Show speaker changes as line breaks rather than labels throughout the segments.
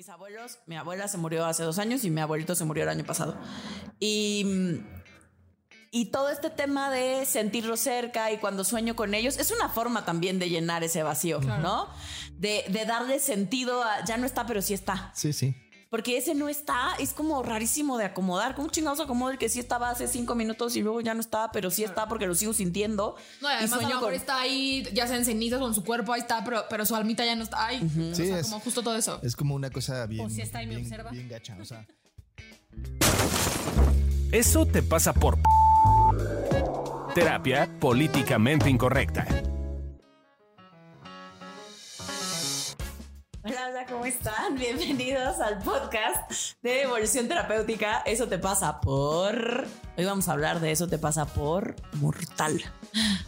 mis abuelos, mi abuela se murió hace dos años y mi abuelito se murió el año pasado. Y, y todo este tema de sentirlo cerca y cuando sueño con ellos es una forma también de llenar ese vacío, ¿no? De, de darle sentido a ya no está, pero sí está.
Sí, sí.
Porque ese no está, es como rarísimo de acomodar. ¿Cómo chingados acomodo el que sí estaba hace cinco minutos y luego ya no está, pero sí está porque lo sigo sintiendo?
No, y además a lo
sueño
mejor
con-
está ahí, ya sea en cenizas con su cuerpo, ahí está, pero, pero su almita ya no está ahí. O
Sí,
sea,
es-
como justo todo eso.
Es como una cosa bien,
O si está y me
bien,
observa.
bien gacha. O sea,
Eso te pasa por... Terapia políticamente incorrecta.
Hola, hola, ¿cómo están? Bienvenidos al podcast de Evolución Terapéutica. Eso te pasa por. Hoy vamos a hablar de eso te pasa por mortal.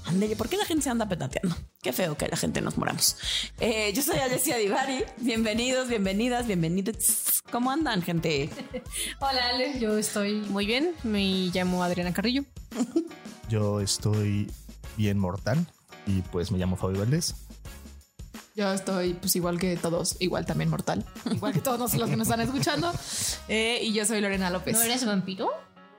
Ándele, ¿por qué la gente se anda petateando? Qué feo que la gente nos moramos. Eh, yo soy Alessia Divari. Bienvenidos, bienvenidas, bienvenidos. ¿Cómo andan, gente?
Hola, Ale. Yo estoy muy bien. Me llamo Adriana Carrillo.
yo estoy bien mortal y pues me llamo Fabio Valdés.
Yo estoy, pues igual que todos, igual también mortal, igual que todos los que nos están escuchando. Eh, y yo soy Lorena López.
¿No eres vampiro?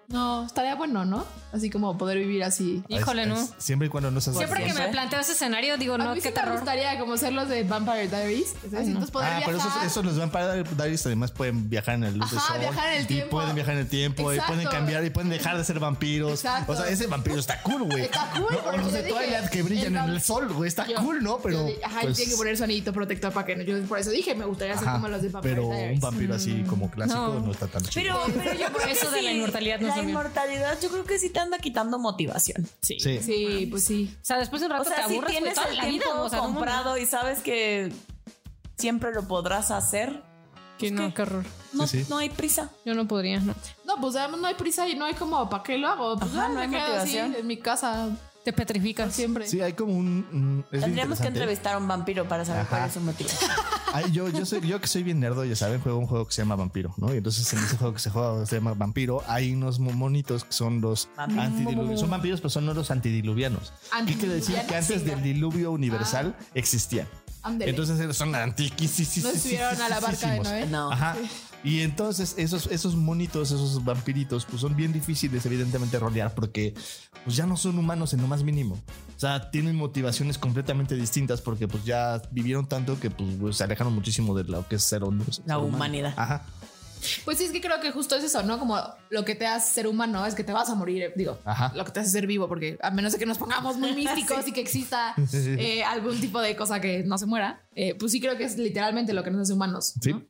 No, estaría bueno, ¿no? Así como poder vivir así.
Híjole, no.
es- siempre y cuando no seas
Siempre que me planteo ese escenario, digo,
a
no,
mí
qué
sí me
terror.
gustaría como ser los de Vampire Diaries. ¿sabes? Entonces poder
Ah, pero esos, esos los van para Diaries además pueden viajar en el luz del
Ajá,
sol
viajar en el
y
tiempo.
pueden viajar en el tiempo y pueden cambiar y pueden dejar de ser vampiros.
Exacto.
O sea, ese vampiro está cool, güey.
Está cool,
No, los de
dije,
Twilight que brillan
el
en el sol, güey, está
Yo-
cool, ¿no? Pero
yo di- ajá, y
pues,
tiene que poner su anillito protector para que no. Yo por eso dije, me gustaría ser
ajá,
como los de Vampire
pero un vampiro así como clásico
no.
no, está tan chido.
Pero, pero yo creo
Eso de la inmortalidad no
La
bien.
inmortalidad, yo creo que sí te anda quitando motivación.
Sí.
Sí.
Sí, pues sí.
O sea, después de un rato
O sea,
te
si
aburres pues,
tienes el
la vida.
tiempo
O sea, no
comprado y sabes que siempre lo podrás hacer,
Que no, qué horror.
no,
Sí, sí.
no hay prisa.
Yo no podría, no.
No, pues además no hay prisa y no hay como, ¿para qué lo hago? Pues
Ajá,
ah,
no hay
quedo así
motivación.
en mi casa
Te petrificas.
siempre.
Sí, hay como un.
Tendríamos que entrevistar a un vampiro para saber
Ajá.
cuál es su motivo.
Ay, yo, yo, soy, yo que soy bien nerdo, ya saben, juego un juego que se llama Vampiro, ¿no? Y entonces en ese juego que se juega se llama Vampiro, hay unos mo- monitos que son los antidiluvianos. Son vampiros, pero son no los antidiluvianos. ¿Qué quiere decir? Que antes del diluvio universal existían.
Ándele.
Entonces son antiquísimos.
no subieron a la barca de Noé.
No.
Ajá. Y entonces esos, esos monitos, esos vampiritos, pues son bien difíciles evidentemente rolear porque pues ya no son humanos en lo más mínimo. O sea, tienen motivaciones completamente distintas porque pues ya vivieron tanto que pues, pues, se alejaron muchísimo de lo que es ser, hom- ser
La
humano.
humanidad.
Ajá.
Pues sí, es que creo que justo es eso, ¿no? Como lo que te hace ser humano es que te vas a morir, eh, digo,
Ajá.
lo que te hace ser vivo, porque a menos de que nos pongamos muy místicos y que exista eh, algún tipo de cosa que no se muera, eh, pues sí creo que es literalmente lo que nos hace humanos.
Sí.
¿no?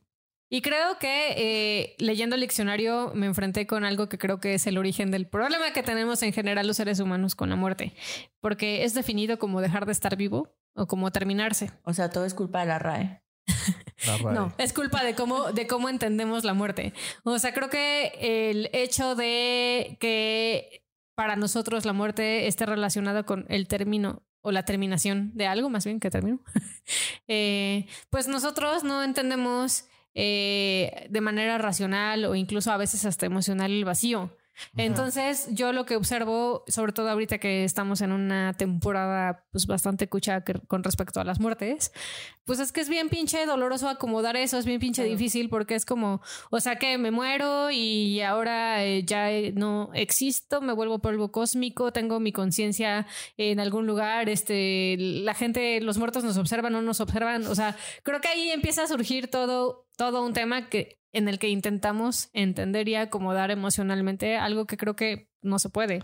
Y creo que eh, leyendo el diccionario me enfrenté con algo que creo que es el origen del problema que tenemos en general los seres humanos con la muerte, porque es definido como dejar de estar vivo o como terminarse.
O sea, todo es culpa de la RAE.
No, es culpa de cómo, de cómo entendemos la muerte. O sea, creo que el hecho de que para nosotros la muerte esté relacionada con el término o la terminación de algo, más bien que término, eh, pues nosotros no entendemos eh, de manera racional o incluso a veces hasta emocional el vacío. Entonces, yo lo que observo, sobre todo ahorita que estamos en una temporada pues bastante cucha con respecto a las muertes, pues es que es bien pinche doloroso acomodar eso, es bien pinche difícil porque es como, o sea que me muero y ahora eh, ya eh, no existo, me vuelvo polvo cósmico, tengo mi conciencia en algún lugar, este, la gente, los muertos nos observan, no nos observan, o sea, creo que ahí empieza a surgir todo, todo un tema que en el que intentamos entender y acomodar emocionalmente algo que creo que no se puede.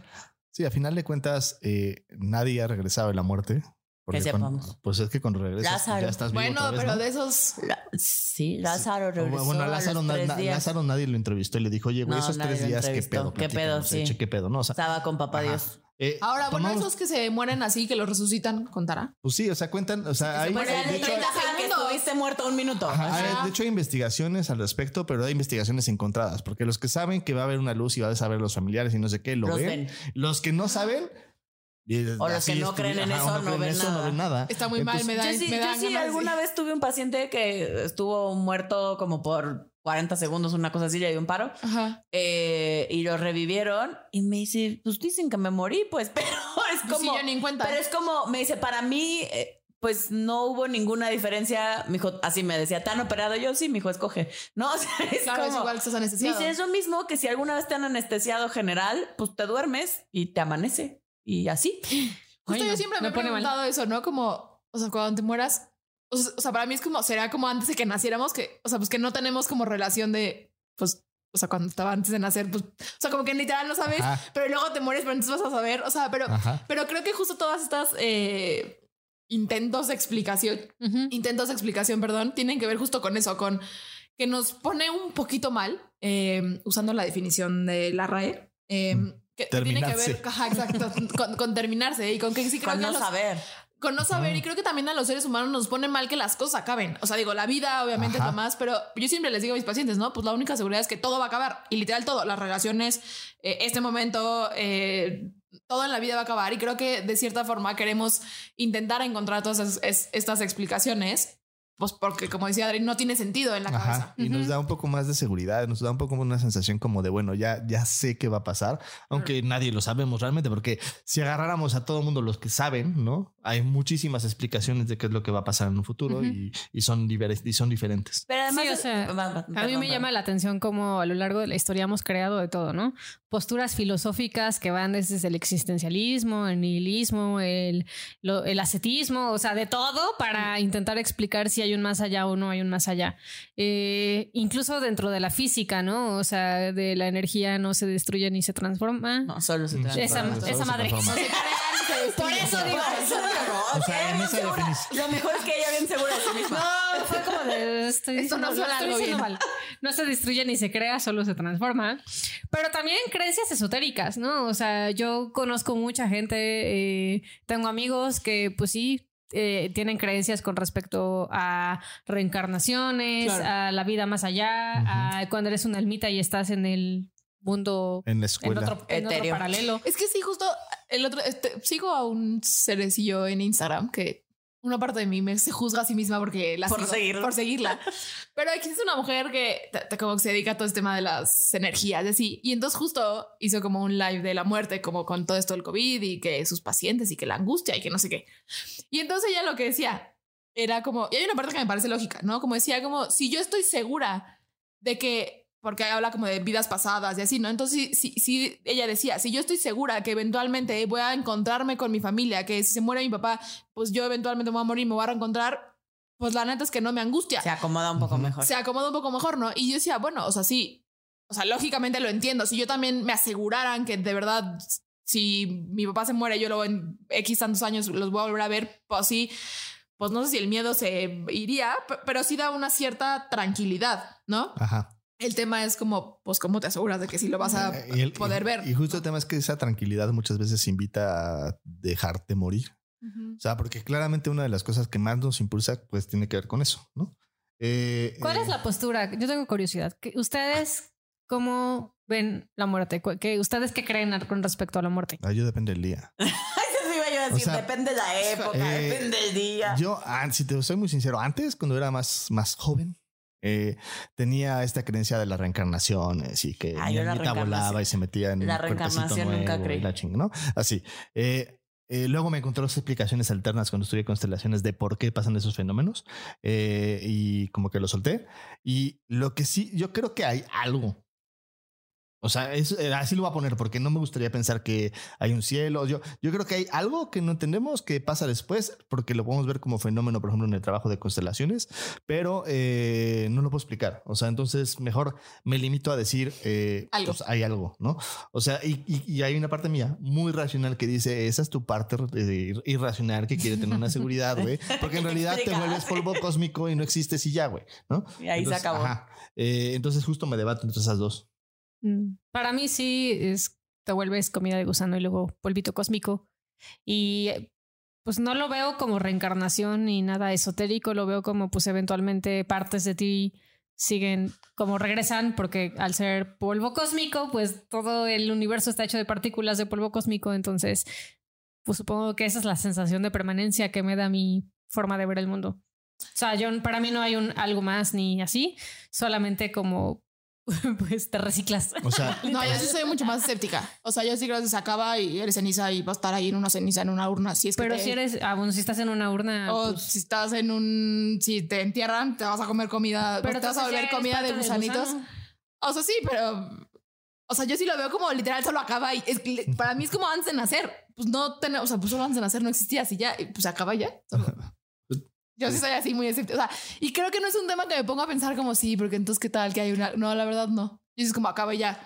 Sí, a final de cuentas, eh, nadie ha regresado de la muerte. Porque
Que
cuando- pues es que cuando regresas
Lázaro.
ya estás vivo
Bueno,
otra vez,
pero
¿no?
de esos...
La- sí, Lázaro regresó
Bueno, a
a
Lázaro,
los
na-
tres
na-
días.
Lázaro nadie lo entrevistó y le dijo, oye, güey,
No,
esos tres días, ¿qué pedo?
¿Qué pedo? Sí.
eche, ¿Qué pedo? No, o sea,
Estaba con papá
Ajá.
Dios.
Eh,
Ahora, bueno,
tomamos-
esos que se mueren así, que los resucitan, ¿contará?
Pues sí, o sea, cuentan, o sea, hay,
mueren
de
en
hecho,
30
que estuviste muerto un minuto.
Ajá, hay-
Ajá.
de hecho, hay investigaciones al respecto, pero hay investigaciones encontradas, porque los que saben que va a haber una luz y va a saber los familiares y no sé qué, lo
Los
ven.
ven.
Los que no saben, y
O los que no creen en eso, no ven nada.
no ven nada.
Está muy mal, me da
Yo sí,
me
yo sí alguna vez tuve un paciente que estuvo muerto como por 40 segundos, una cosa así, le dio un paro.
Ajá.
eh, y lo revivieron y me dice, pues dicen que me morí, pues, pero es
Pues sí,
como...
yo ni en cuenta.
Pero es como, me dice, para mí, eh, pues no hubo ninguna diferencia. Mi hijo, así me decía, ¿tan operado? Yo sí, mi hijo escoge. No, o sea, es
Claro, es
como.
igual estás anestesiado.
dice, es lo mismo que si alguna vez te han anestesiado general, pues te duermes y te amanece. Y así.
Justo
Ay,
yo
no,
siempre me,
me
he
mal.
preguntado eso, ¿no? Como, o sea, cuando te mueras, o sea, para mí es como, será como antes de que naciéramos, que, o sea, pues que no tenemos como relación de, pues, o sea, cuando estaba antes de nacer, pues, o sea, como que literal no sabes,
Ajá.
pero luego te mueres, pero entonces vas a saber, o sea, pero,
Ajá.
pero creo que justo todas estas eh, intentos de explicación, intentos de explicación, perdón, tienen que ver justo con eso, con que nos pone un poquito mal, eh, usando la definición de la RAE. eh, que tiene que ver, ajá, exacto, con, con terminarse y con que sí creo
Con
que
no
los-
saber.
Con no saber y creo que también a los seres humanos nos pone mal que las cosas acaben. O sea, digo, la vida obviamente
Ajá.
es lo más, pero yo siempre les digo a mis pacientes, ¿no? Pues la única seguridad es que todo va a acabar y literal todo, las relaciones, eh, este momento, eh, todo en la vida va a acabar y creo que de cierta forma queremos intentar encontrar todas esas- es- estas explicaciones, pues porque como decía Adri, no tiene sentido en la cabeza.
Ajá. Y nos da un poco más de seguridad, nos da un poco una sensación como de, bueno, ya, ya sé qué va a pasar, aunque nadie lo sabemos realmente, porque si agarráramos a todo mundo los que saben, ¿no? Hay muchísimas explicaciones de qué es lo que va a pasar en un futuro y, y son, y son diferentes.
Pero además.
Sí, o sea, A mí me llama la atención cómo a lo largo de la historia hemos creado de todo, ¿no? Posturas filosóficas que van desde el existencialismo, el nihilismo, el, lo- el ascetismo, o sea, de todo para intentar explicar si hay un más allá o no hay un más allá. Eh, incluso dentro de la física, ¿no? O sea, de la energía no se destruye ni se transforma.
No, solo se
Mm.
transforma.
Esa-
Solo se
esa madre.
transforma.
Por eso digo,
Por eso digo,
O sea, en
bien
esa
Lo mejor es que ella bien segura de sí misma.
No, fue como de estoy
Esto no
estoy
algo bien.
mal. No se destruye ni se crea, solo se transforma. Pero también creencias esotéricas, ¿no? O sea, yo conozco mucha gente, eh, tengo amigos que, pues sí. eh, tienen creencias con respecto a reencarnaciones,
Claro.
a la vida más allá, a cuando eres una almita y estás en el mundo
En la
en
escuela.
otro, en otro paralelo.
Es que sí, justo el otro, este, sigo a un cerecillo en Instagram que una parte de mí me se juzga a sí misma porque la
Por
sigo, por seguirla. Pero existe una mujer que como que se dedica a todo este tema de las energías así. Y entonces justo hizo como un live de la muerte, como con todo esto del COVID y que sus pacientes y que la angustia y que no sé qué. Y entonces ella lo que decía era como, y hay una parte que me parece lógica, ¿no? Como decía, como si yo estoy segura de que, porque habla como de vidas pasadas y así, ¿no? Entonces, si, si ella decía, si yo estoy segura que eventualmente voy a encontrarme con mi familia, que si se muere mi papá, pues yo eventualmente me voy a morir, me voy a reencontrar, pues la neta es que no me angustia.
Se acomoda un poco mejor.
Se acomoda un poco mejor, ¿no? Y yo decía, bueno, o sea, sí, o sea, lógicamente lo entiendo. Si yo también me aseguraran que de verdad, si mi papá se muere, yo luego en X tantos años los voy a volver a ver, pues sí, pues no sé si el miedo se iría, pero sí da una cierta tranquilidad, ¿no?
Ajá.
El tema es como, pues, ¿cómo te aseguras de que sí lo vas a
Eh, y el-
poder
y-
ver?
Y justo el tema es que esa tranquilidad muchas veces invita a dejarte morir.
Ujú.
O sea, porque claramente una de las cosas que más nos impulsa, pues tiene que ver con eso, ¿no? Eh,
¿Cuál
eh,
es la postura? Yo tengo curiosidad. ¿Qué- ¿Ustedes cómo ven la muerte? ¿Cu- qué- ¿Ustedes qué creen con respecto a la muerte?
ah, yo depende del día.
Eso iba yo a decir.
sea,
depende de la época,
eh,
depende del día.
Yo, ah, si te soy muy sincero, antes, cuando era más, más joven, eh, tenía esta creencia de la reencarnación, eh, sí, que
Ah, yo la
volaba y se metía en
la
un
reencarnación nunca
nuevo y
creí.
la ching, ¿no? Así. Eh, eh, luego me encontré las explicaciones alternas cuando estudié constelaciones de por qué pasan esos fenómenos eh, y como que lo solté. Y lo que sí, yo creo que hay algo. O sea, es, eh, así lo voy a poner porque no me gustaría pensar que hay un cielo. Yo, yo creo que hay algo que no entendemos que pasa después porque lo podemos ver como fenómeno, por ejemplo, en el trabajo de constelaciones, pero eh, no lo puedo explicar. O sea, entonces mejor me limito a decir eh,
Algo.
pues, hay algo, ¿no? O sea, y, y- y hay una parte mía muy racional que dice esa es tu parte eh, ir- irracional que quiere tener una seguridad, güey, porque en realidad te vuelves polvo cósmico y no existes y ya, güey, ¿no?
Y ahí se acabó.
Eh, entonces justo me debato entre esas dos.
Mm, Para mí sí es te vuelves comida de gusano y luego polvito cósmico. Y eh, pues no lo veo como reencarnación ni nada esotérico, lo veo como pues eventualmente partes de ti siguen como regresan porque al ser polvo cósmico pues todo el universo está hecho de partículas de polvo cósmico. Entonces pues supongo que esa es la sensación de permanencia que me da mi forma de ver el mundo. O sea, yo para mí no hay un algo más ni así, solamente como pues te reciclas.
O sea,
No, yo sí soy mucho más escéptica. O sea, yo sí creo que se acaba y eres ceniza y va a estar ahí en una ceniza, en una urna. Si es que
Pero
te-
si eres, ah, bueno, si estás en una urna,
O
pues,
si estás en un. Si te entierran, te vas a comer comida. te vas a volver comida de gusanitos. O sea, sí, pero. O sea, yo sí lo veo como literal solo acaba y es que para mí es como antes de nacer. Pues no tenemos, o sea, pues solo antes de nacer no existía así ya, pues acaba ya. Solo. Yo sí soy así muy escéptica. O sea, y creo que no es un tema que me pongo a pensar como sí, porque entonces qué tal que hay una. No, la verdad no. Y es como acaba y ya.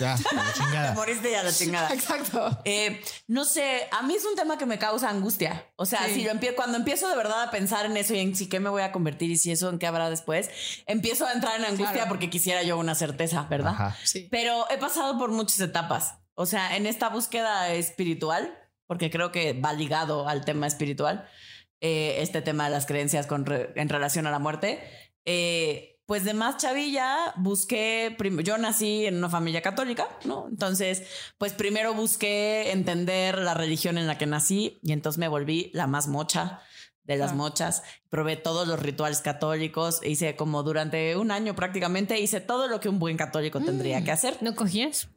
ya, a la
Te
chingada.
moriste ya la chingada.
Exacto.
Eh, no sé, a mí es un tema que me causa angustia. O sea,
Sí.
si lo empie- cuando empiezo de verdad a pensar en eso y en si qué me voy a convertir y si eso en qué habrá después, empiezo a entrar en angustia
Claro.
porque quisiera yo una certeza, ¿verdad?
Ajá.
Sí.
Pero he pasado por muchas etapas. O sea, en esta búsqueda espiritual, porque creo que va ligado al tema espiritual, eh, este tema de las creencias con re- en relación a la muerte. eh, pues de más chavilla busqué, yo nací en una familia católica, ¿no? Entonces, pues primero busqué entender la religión en la que nací y entonces me volví la más mocha de las mochas. Probé todos los rituales católicos, hice como durante un año prácticamente, hice todo lo que un buen católico tendría que hacer.
¿no cogías?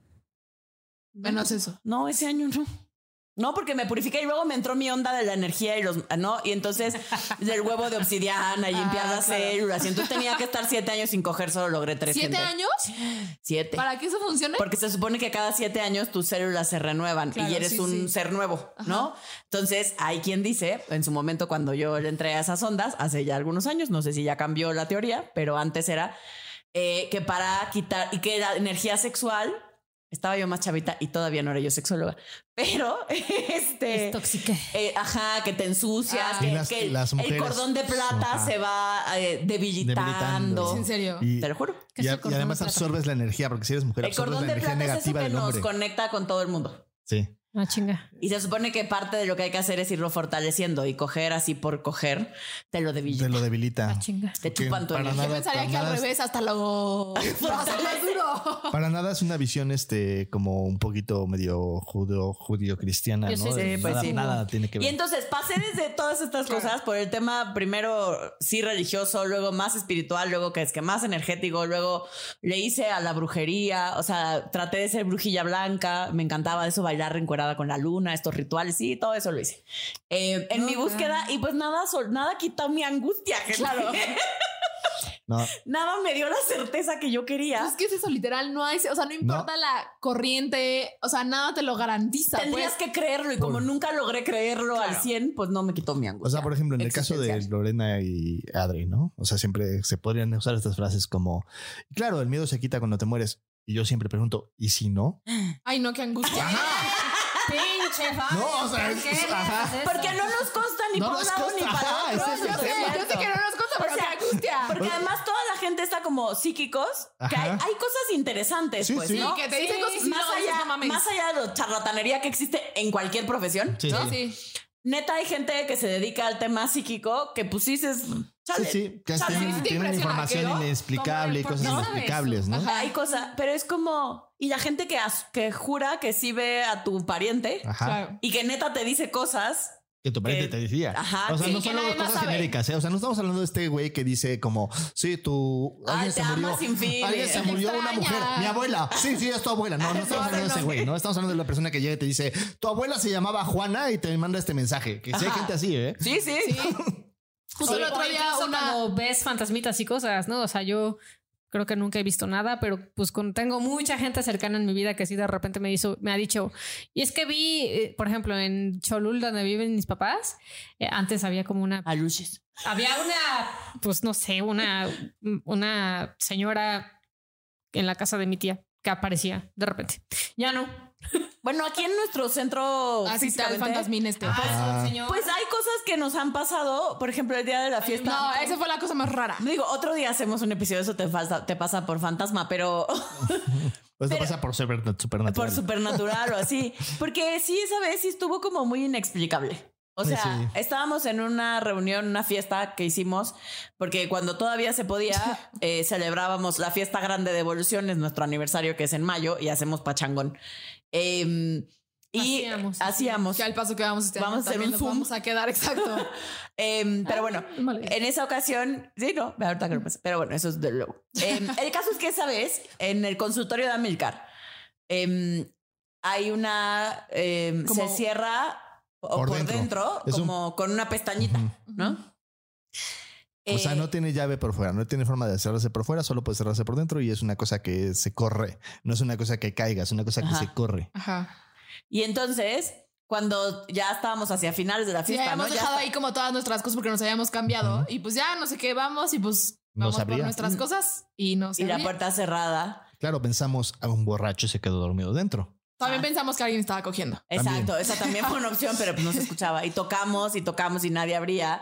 Menos eso.
No, ese año no. No, porque me purifiqué y luego me entró mi onda de la energía y los, no, y entonces del huevo de obsidiana y limpiar
Ah,
las
claro.
células. Y entonces tenía que estar siete años sin coger, solo logré tres.
¿Siete años?
Siete.
¿Para que eso funcione?
Porque se supone que cada siete años tus células se renuevan
Claro,
y eres
sí,
un
sí.
ser nuevo, ¿no? Entonces hay quien dice, en su momento cuando yo le entré a esas ondas, hace ya algunos años, no sé si ya cambió la teoría, pero antes era eh, que para quitar y que la energía sexual, estaba yo más chavita y todavía no era yo sexóloga, pero este...
Es tóxica.
eh, ajá, que te ensucias,
Ah.
que,
Y las-
que
las
el cordón de plata
Ajá.
se va eh, debilitando.
Debilitando.
¿En serio?
Y,
Te lo juro.
¿Qué
y y además absorbes la energía, porque si eres mujer,
El
absorbes
cordón
la
de
energía
plata es eso
negativa
que
del
nos
hombre.
conecta con todo el mundo.
Sí.
Ah, chinga.
Y se supone que parte de lo que hay que hacer es irlo fortaleciendo y coger así por coger, te lo debilita.
Te lo debilita.
Ah, chinga.
Te chupan tu
para
energía.
Yo
nada-
pensaría
para
que al revés hasta lo. hasta más duro.
Para nada es una visión este como un poquito medio judío, judío cristiana,
Yo
¿no?
sé,
sí, pues
nada,
sí.
nada tiene que
Y
ver.
entonces pasé desde todas estas cosas por el tema primero sí religioso, luego más espiritual, luego que es que más energético, luego le hice a la brujería, o sea, traté de ser brujilla blanca, me encantaba eso, bailar encuerada con la luna, estos rituales, sí, todo eso lo hice. Eh, en mi búsqueda y pues nada, sol- nada quitó mi angustia, claro.
No,
nada me dio la certeza que yo quería.
Es que es eso, literal, no hay. O sea, no importa la corriente. O sea, nada te lo garantiza.
Tendrías
pues.
que creerlo y como nunca logré creerlo al 100, pues no me quitó mi angustia.
o sea, por ejemplo, en el caso de. Lorena y Adri, ¿no? O sea, siempre se podrían usar estas frases como, claro, el miedo se quita cuando te mueres. Y yo siempre pregunto, ¿y si no?
Ay, no, qué angustia.
No, o sea,
¿por
es-
qué
ajá.
Porque no nos consta ni
No
por un lado ni para
ajá,
otro.
es
yo, sé, yo sé que no nos consta, pero
O sea,
qué angustia.
Porque además toda la gente está como psíquicos, que hay, hay cosas interesantes,
Sí,
pues,
sí.
¿no?
que te dicen cosas
más
dices,
allá,
no
más allá de la charlatanería que existe en cualquier profesión,
Sí,
¿no?
sí.
Sí.
Neta hay gente que se dedica al tema psíquico que pues dices,
Sí, sí, que
chale,
tienen, tienen información
¿qué, no?
inexplicable y cosas
¿por qué sabes
inexplicables, ¿no?
Ajá.
hay cosas, pero es como y la gente que as- que jura que sí ve a tu pariente
Ajá.
Y que neta te dice cosas
Que tu pariente
Que-
te decía.
Ajá,
o sea,
sí,
no solo cosas
sabe.
genéricas, ¿eh? O sea, no estamos hablando de este güey que dice como, sí, tu
Ay,
alguien
te
se murió.
sin fin,
Alguien se murió una
Extraña.
mujer. Mi abuela. Sí, sí, es tu abuela. No, no estamos
No,
hablando
no,
de ese güey, ¿no? Estamos hablando de la persona que llega y te dice, tu abuela se llamaba Juana y te manda este mensaje. Que sí hay gente así, ¿eh?
sí sí,
Sí. Justo el otro día una.
cuando ves fantasmitas y cosas, ¿no? O sea, yo creo que nunca he visto nada, pero pues con, tengo mucha gente cercana en mi vida que sí de repente me hizo, me ha dicho, y es que vi, eh, por ejemplo, en Cholul, donde viven mis papás, eh, antes había como una
aluches
había una, pues no sé, una, una señora en la casa de mi tía que aparecía de repente. Ya no.
Bueno aquí en nuestro centro
Así está el fantasmín este.
Ah.
señor.
pues hay cosas que nos han pasado por ejemplo el día de la fiesta
No, esa fue la cosa más rara.
Digo, otro día hacemos un episodio, eso te, falta, te pasa por fantasma, pero
Pues te
Pero-
pasa por super- supernatural.
por supernatural o así. Porque sí, esa vez sí estuvo como muy inexplicable. O sea,
sí.
estábamos en una reunión, una fiesta que hicimos, porque cuando todavía se podía, eh, celebrábamos la fiesta grande de evolución, es nuestro aniversario que es en mayo y hacemos pachangón. Em, Y
Hacíamos.
hacíamos.
Que al paso que vamos este
Vamos
año
a hacer un Zoom.
vamos a quedar exacto.
Em, pero bueno,
mala idea.
en esa ocasión, sí, no, ahorita que lo pasa. Pero bueno, eso es de luego. Em, el caso es que esa vez, en el consultorio de Amilcar, hay una, se cierra
Por
por,
dentro.
dentro,
Es un-
como con una pestañita,
Ujú.
¿no?
O sea,
Eh,
no tiene llave por fuera, no tiene forma de cerrarse por fuera, solo puede cerrarse por dentro y es una cosa que se corre. No es una cosa que caiga, es una cosa que
Ajá.
se corre.
Ajá.
Y entonces, cuando ya estábamos hacia finales de la fiesta, ¿no?
habíamos
Ya
dejado
está-
ahí como todas nuestras cosas porque nos habíamos cambiado y pues ya no sé qué vamos y pues
No
vamos por
sabría.
nuestras cosas y no
y la puerta cerrada.
Claro, pensamos a un borracho se quedó dormido dentro.
También pensamos que alguien estaba cogiendo.
Exacto, esa también fue una opción, pero pues no se escuchaba. Y tocamos y tocamos y nadie abría.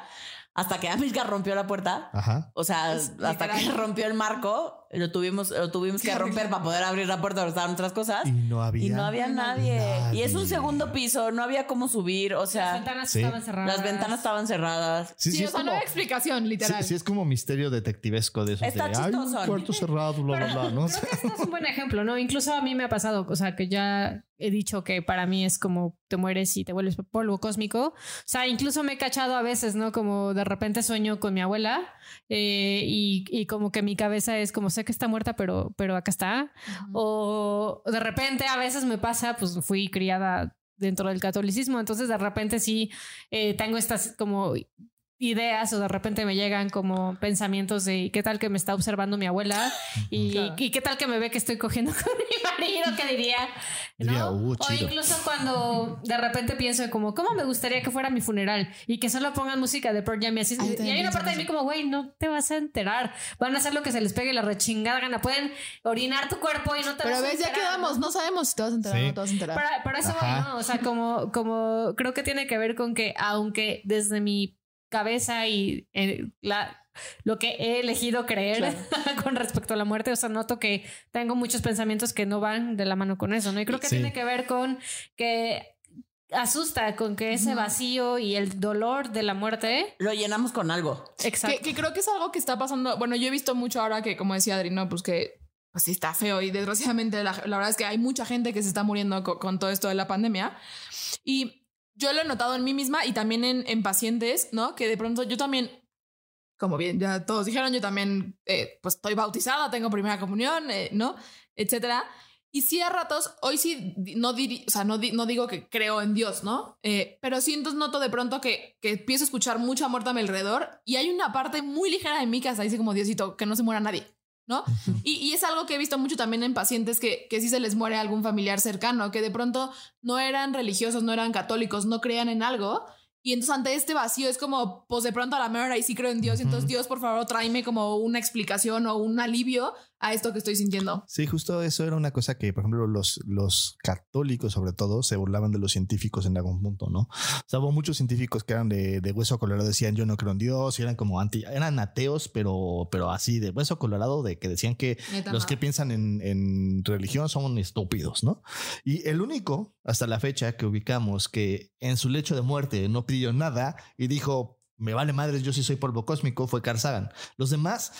Hasta que Amilcar rompió la puerta.
Ajá.
O sea,
Es
hasta
literal.
que rompió el marco, lo tuvimos, lo tuvimos que romper para poder abrir la puerta donde estaban nuestras cosas.
Y no había.
Y no había nadie. Y es un segundo piso, no había cómo subir. O
Las
sea,
ventanas
sí.
estaban cerradas.
las ventanas estaban cerradas.
Sí,
Sí,
sí,
o
es
sea,
como,
no hay explicación, literal.
sí, sí, es como misterio detectivesco de eso.
Está
de, Hay un cuarto cerrado, bla, bla, bla. ¿no?
Creo que este es un buen ejemplo, ¿no? Incluso a mí me ha pasado, o sea, que ya he dicho que para mí es como te mueres y te vuelves polvo cósmico. O sea, incluso me he cachado a veces, ¿no? Como de repente sueño con mi abuela eh, y, y como que mi cabeza es como sé que está muerta, pero, pero acá está. O de repente a veces me pasa, pues fui criada dentro del catolicismo, entonces de repente sí eh, tengo estas como ideas o de repente me llegan como pensamientos de qué tal que me está observando mi abuela y,
Claro.
y qué tal que me ve que estoy cogiendo con mi marido, qué diría.
Diría,
¿no?
"Uh,
o
chido".
incluso cuando de repente pienso en como cómo me gustaría que fuera mi funeral y que solo pongan música de Pearl Jam y así.
Ay,
y hay una parte de mí como, güey, no te vas a enterar. Van a hacer lo que se les pegue la rechingada gana. Pueden orinar tu cuerpo y no te
Pero
vas a
ves, ya
enterar,
quedamos,
¿no?
no sabemos si te vas a enterar o
Sí.
no te vas a enterar.
Para, para eso voy. ¿no? O sea, como, como creo que tiene que ver con que aunque desde mi cabeza y eh, la, lo que he elegido creer con respecto a la muerte, o sea, noto que tengo muchos pensamientos que no van de la mano con eso, ¿no? Y creo que
Sí.
tiene que ver con que asusta con que ese vacío y el dolor de la muerte.
Lo llenamos con algo.
Exacto.
Que, que creo que es algo que está pasando. Bueno, yo he visto mucho ahora que, como decía Adri, no, pues que pues sí está feo y desgraciadamente la, la verdad es que hay mucha gente que se está muriendo co- con, todo esto de la pandemia. Y yo lo he notado en mí misma y también en, en pacientes, ¿no? Que de pronto yo también, como bien ya todos dijeron, yo también eh, pues estoy bautizada, tengo primera comunión, eh, ¿no? Etcétera. Y sí a ratos, hoy sí, no, diri- o sea, no, di- no digo que creo en Dios, ¿no? Eh, pero sí entonces noto de pronto que, que empiezo a escuchar mucha muerte a mi alrededor y hay una parte muy ligera de mí que hasta dice como Diosito, que no se muera nadie, ¿no? Y, y es algo que he visto mucho también en pacientes que, que sí se les muere algún familiar cercano, que de pronto no eran religiosos, no eran católicos, no creían en algo. Y entonces ante este vacío es como, pues de pronto a la mera y sí creo en Dios. y Entonces. Dios, por favor, tráeme como una explicación o un alivio a esto que estoy sintiendo.
Sí, justo eso era una cosa que, por ejemplo, los, los católicos, sobre todo, se burlaban de los científicos en algún punto, ¿no? O sea, hubo muchos científicos que eran de, de hueso colorado, decían yo no creo en Dios, y eran como anti, eran ateos, pero, pero así de hueso colorado, de que decían que
Neta,
los
no.
que piensan en, en religión son estúpidos, ¿no? Y el único, hasta la fecha, que ubicamos que en su lecho de muerte no pidió nada y dijo, me vale madres, yo sí soy polvo cósmico, fue Carl Sagan. Los demás,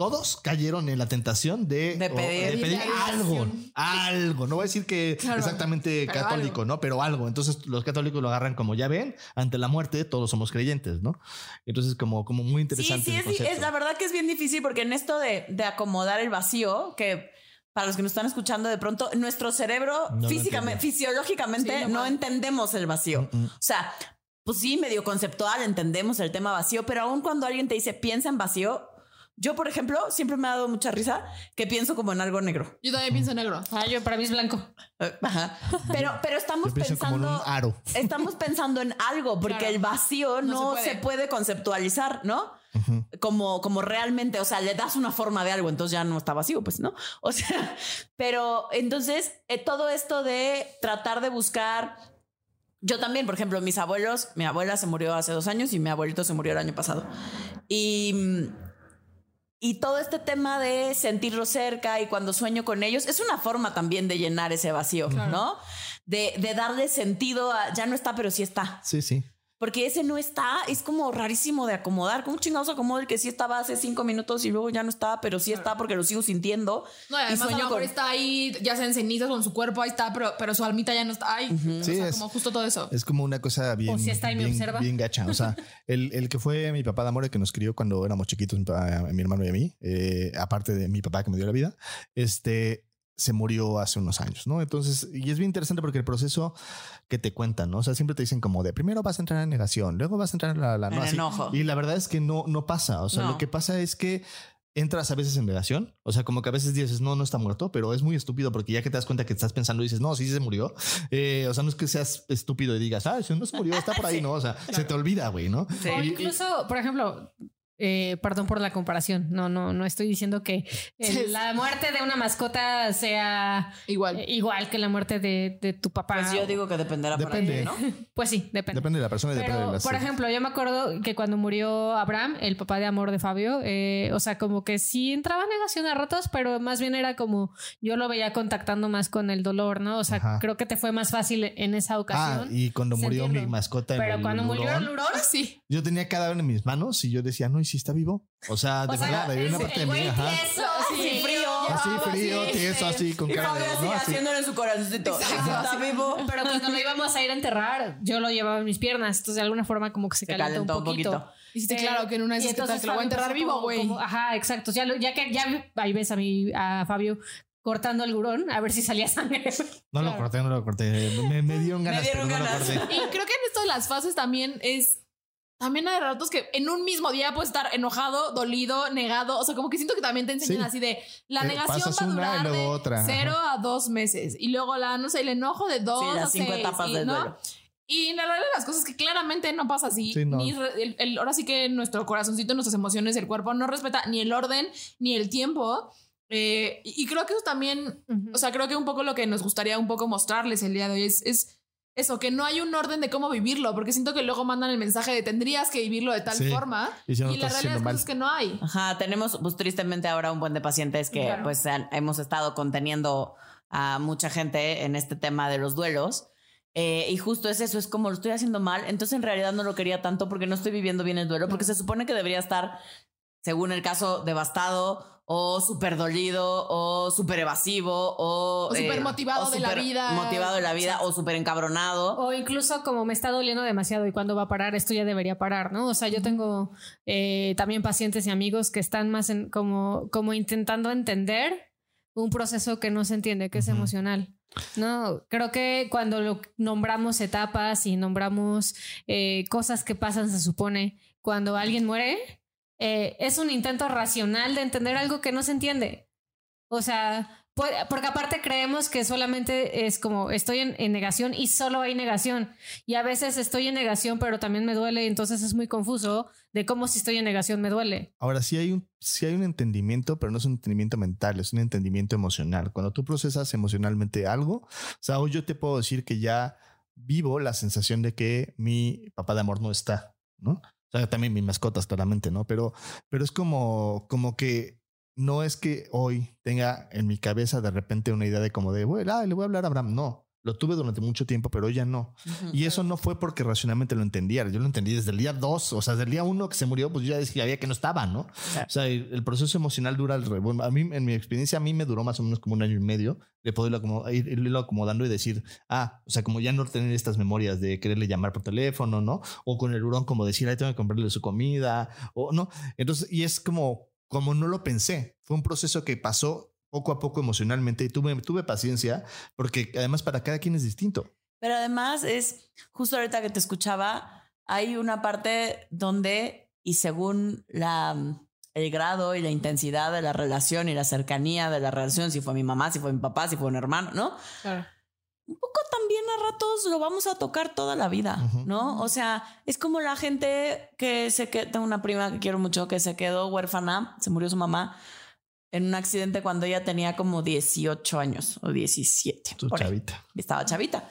todos cayeron en la tentación de,
De
o-
pedir-
de pedir
de
algo, algo. No voy a decir que
Claro,
exactamente católico,
algo.
¿no? Pero algo. Entonces los católicos lo agarran como ya ven, ante la muerte todos somos creyentes, ¿no? Entonces como, como muy
Sí,
interesante.
sí,
el
es,
concepto.
es la verdad que es bien difícil porque en esto de, de acomodar el vacío, que para los que nos están escuchando de pronto, nuestro cerebro
No
físicamente, fisiológicamente
Sí, no
entendemos el vacío.
Mm, mm.
O sea, pues sí, medio conceptual entendemos el tema vacío, pero aún cuando alguien te dice piensa en vacío, yo, por ejemplo, siempre me ha dado mucha risa que pienso como en algo negro.
Yo también pienso en negro.
Ah, yo para mí es blanco.
Eh, Ajá. Pero, pero estamos
como en
pensando.
un aro.
Estamos pensando en algo, porque
Claro.
el vacío
No
no,
se
se,
puede.
conceptualizar, ¿no? Como, como realmente, o sea, le das una forma de algo, entonces ya no está vacío, pues, ¿no? O sea, pero entonces eh, todo esto de tratar de buscar. Yo también, por ejemplo, mis abuelos, mi abuela se murió hace dos años y mi abuelito se murió el año pasado. Y, y todo este tema de sentirlo cerca y cuando sueño con ellos es una forma también de llenar ese vacío, ¿no? De, de darle sentido a ya no está, pero sí está.
Sí, sí.
Porque ese no está, es como rarísimo de acomodar. ¿Cómo chingados acomodo el que sí estaba hace cinco minutos y luego ya no está, pero sí está porque lo sigo sintiendo?
No, y además a lo
sueño
mejor
con-
está ahí, ya sea en cenizas con su cuerpo, ahí está, pero, pero su almita ya no está ahí. O
Sí,
sea,
es-
como justo todo eso.
Es como una cosa bien,
O si está y me
bien,
observa.
bien gacha. O sea, el, el que fue mi papá de amor, el que nos crió cuando éramos chiquitos, mi, papá, mi hermano y a mí, eh, aparte de mi papá que me dio la vida, este se murió hace unos años, ¿no? Entonces, y es bien interesante porque el proceso que te cuentan, ¿no? O sea, siempre te dicen como de primero vas a entrar en negación, luego vas a entrar en la, la-
En
no, así.
enojo.
Y la verdad es que no, no pasa. O sea,
No.
lo que pasa es que entras a veces en negación. O sea, como que a veces dices, no, no está muerto, pero es muy estúpido porque ya que te das cuenta que estás pensando, dices, no, sí se murió. Eh, o sea, no es que seas estúpido y digas, ah, si no se murió, está por ahí, ¿no? O sea, se te olvida, güey, ¿no?
Sí.
O incluso, por ejemplo, eh, perdón por la comparación. No, no, no estoy diciendo que el- la muerte de una mascota sea
Igual.
eh, igual que la muerte de, de tu papá.
Pues yo digo que dependerá por ahí,
Depende.
¿no?
Pues sí, depende.
Depende de la persona y depende de las.
por ejemplo, yo me acuerdo que cuando murió Abraham, el papá de amor de Fabio, eh, o sea, como que sí entraba en negación a ratos, pero más bien era como yo lo veía contactando más con el dolor, ¿no? O sea,
Ajá.
creo que te fue más fácil en esa
Ah,
ocasión.
y cuando murió
sentirlo.
mi mascota en
pero
el
cuando murió el
hurón,
Sí.
yo tenía cadáver en mis manos y yo decía, no, ¿y si está vivo? O sea, de
o sea,
verdad, había una parte de
el
mí,
güey
ajá.
tieso,
Sí,
así,
frío.
Así frío,
sí,
tieso, así, con cara de.
así
¿no? Así.
haciéndole en su corazoncito. Está vivo.
Pero cuando lo íbamos a ir a enterrar, yo lo llevaba en mis piernas. Entonces, de alguna forma, como que se,
Se
calentó,
calentó
un poquito.
Dijiste,
Eh,
claro, que en una de esas
entonces
que lo voy a enterrar vivo, güey.
Ajá, exacto. Ya, ya que ya ahí ves a mi a Fabio cortando el hurón a ver si salía sangre.
No lo corté, no lo corté. Me, me dieron ganas,
dieron
pero no
ganas.
lo corté.
Y creo que en esto de las fases también es. También hay ratos que en un mismo día puedes estar enojado, dolido, negado. O sea, como que siento que también te enseñan
Sí.
así de la
Eh,
negación va a durar de
otra,
cero a dos meses. Y luego la, no sé, el enojo de dos
Sí,
a
cinco
seis,
etapas
y,
del
¿no?
duelo.
Y la realidad de las cosas es que claramente no pasa así.
Sí, no.
Ni el- el- ahora sí que nuestro corazoncito, nuestras emociones, el cuerpo no respeta ni el orden ni el tiempo. Eh, y, y creo que eso también, o sea, creo que un poco lo que nos gustaría un poco mostrarles el día de hoy es, es eso, que no hay un orden de cómo vivirlo, porque siento que luego mandan el mensaje de tendrías que vivirlo de tal
Sí.
forma.
Y si no lo
la realidad es
mal.
cosas que no hay.
Ajá, tenemos pues tristemente ahora un buen de pacientes que
Claro.
pues han- hemos estado conteniendo a mucha gente en este tema de los duelos. Eh, y justo es eso, es como lo estoy haciendo mal, entonces en realidad no lo quería tanto porque no estoy viviendo bien el duelo, porque se supone que debería estar, según el caso, devastado o súper dolido o súper evasivo o...
O súper motivado de la vida.
Motivado de la vida o súper encabronado.
O incluso como me está doliendo demasiado y cuando va a parar, esto ya debería parar, ¿no? O sea, yo tengo eh, también pacientes y amigos que están más en, como, como intentando entender un proceso que no se entiende, que es emocional. No, creo que cuando lo nombramos etapas y nombramos eh, cosas que pasan, se supone, cuando alguien muere, eh, es un intento racional de entender algo que no se entiende. O sea, porque aparte creemos que solamente es como estoy en, en negación y solo hay negación. Y a veces estoy en negación, pero también me duele. Entonces es muy confuso de cómo si estoy en negación me duele.
Ahora sí hay un sí hay un entendimiento, pero no es un entendimiento mental, es un entendimiento emocional. Cuando tú procesas emocionalmente algo, o sea, hoy yo te puedo decir que ya vivo la sensación de que mi papá de amor no está, ¿no? O sea, también mis mascotas, claramente, ¿no? Pero, pero es como, como que no es que hoy tenga en mi cabeza de repente una idea de como de, bueno, ah, le voy a hablar a Abraham. No, lo tuve durante mucho tiempo, pero ya no.
Ujú.
Y eso no fue porque racionalmente lo entendiera. Yo lo entendí desde el día dos, o sea, desde el día uno que se murió, pues yo ya decía había que no estaba, ¿no?
Claro.
O sea, el, el proceso emocional dura al revés. Bueno, a mí, en mi experiencia, a mí me duró más o menos como un año y medio de poderlo irlo acomodando y decir, ah, o sea, como ya no tener estas memorias de quererle llamar por teléfono, ¿no? O con el hurón, como decir, ahí tengo que comprarle su comida, o no. Entonces, y es como, como no lo pensé. Fue un proceso que pasó poco a poco emocionalmente y tuve, tuve paciencia, porque además para cada quien es distinto.
Pero además es, justo ahorita que te escuchaba, hay una parte donde, y según la, el grado y la intensidad de la relación y la cercanía de la relación, si fue mi mamá, si fue mi papá, si fue un hermano, ¿no? un poco también a ratos lo vamos a tocar toda la vida. ¿no? O sea, es como la gente que se quedó, tengo una prima que quiero mucho que se quedó huérfana, se murió su mamá en un accidente cuando ella tenía como 18 años o 17.
Tu
por ahí.
chavita.
Estaba chavita.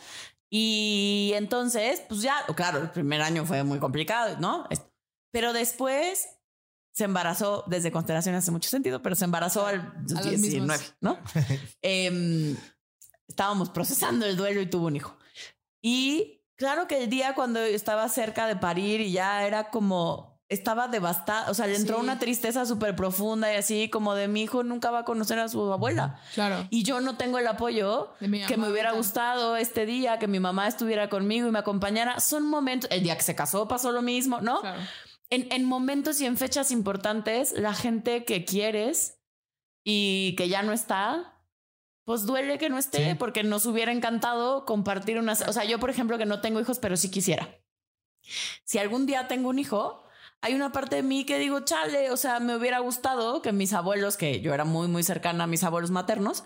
Y entonces, pues ya, claro, el primer año fue muy complicado, ¿no? Pero después se embarazó, desde constelación hace mucho sentido, pero se embarazó al
los
19,
mismos.
¿no? Em, estábamos procesando el duelo y tuvo un hijo. Y claro que el día cuando estaba cerca de parir y ya era como, estaba devastada, o sea, le entró
Sí.
una tristeza súper profunda y así como de mi hijo nunca va a conocer a su abuela.
Claro.
Y yo no tengo el apoyo que me hubiera gustado este día, que mi mamá estuviera conmigo y me acompañara. Son momentos, el día que se casó pasó lo mismo, ¿no?
Claro.
En, en momentos y en fechas importantes, la gente que quieres y que ya no está, pues duele que no esté
Sí.
porque nos hubiera encantado compartir unas... O sea, yo, por ejemplo, que no tengo hijos, pero sí quisiera. Si algún día tengo un hijo, hay una parte de mí que digo, chale, o sea, me hubiera gustado que mis abuelos, que yo era muy, muy cercana a mis abuelos maternos,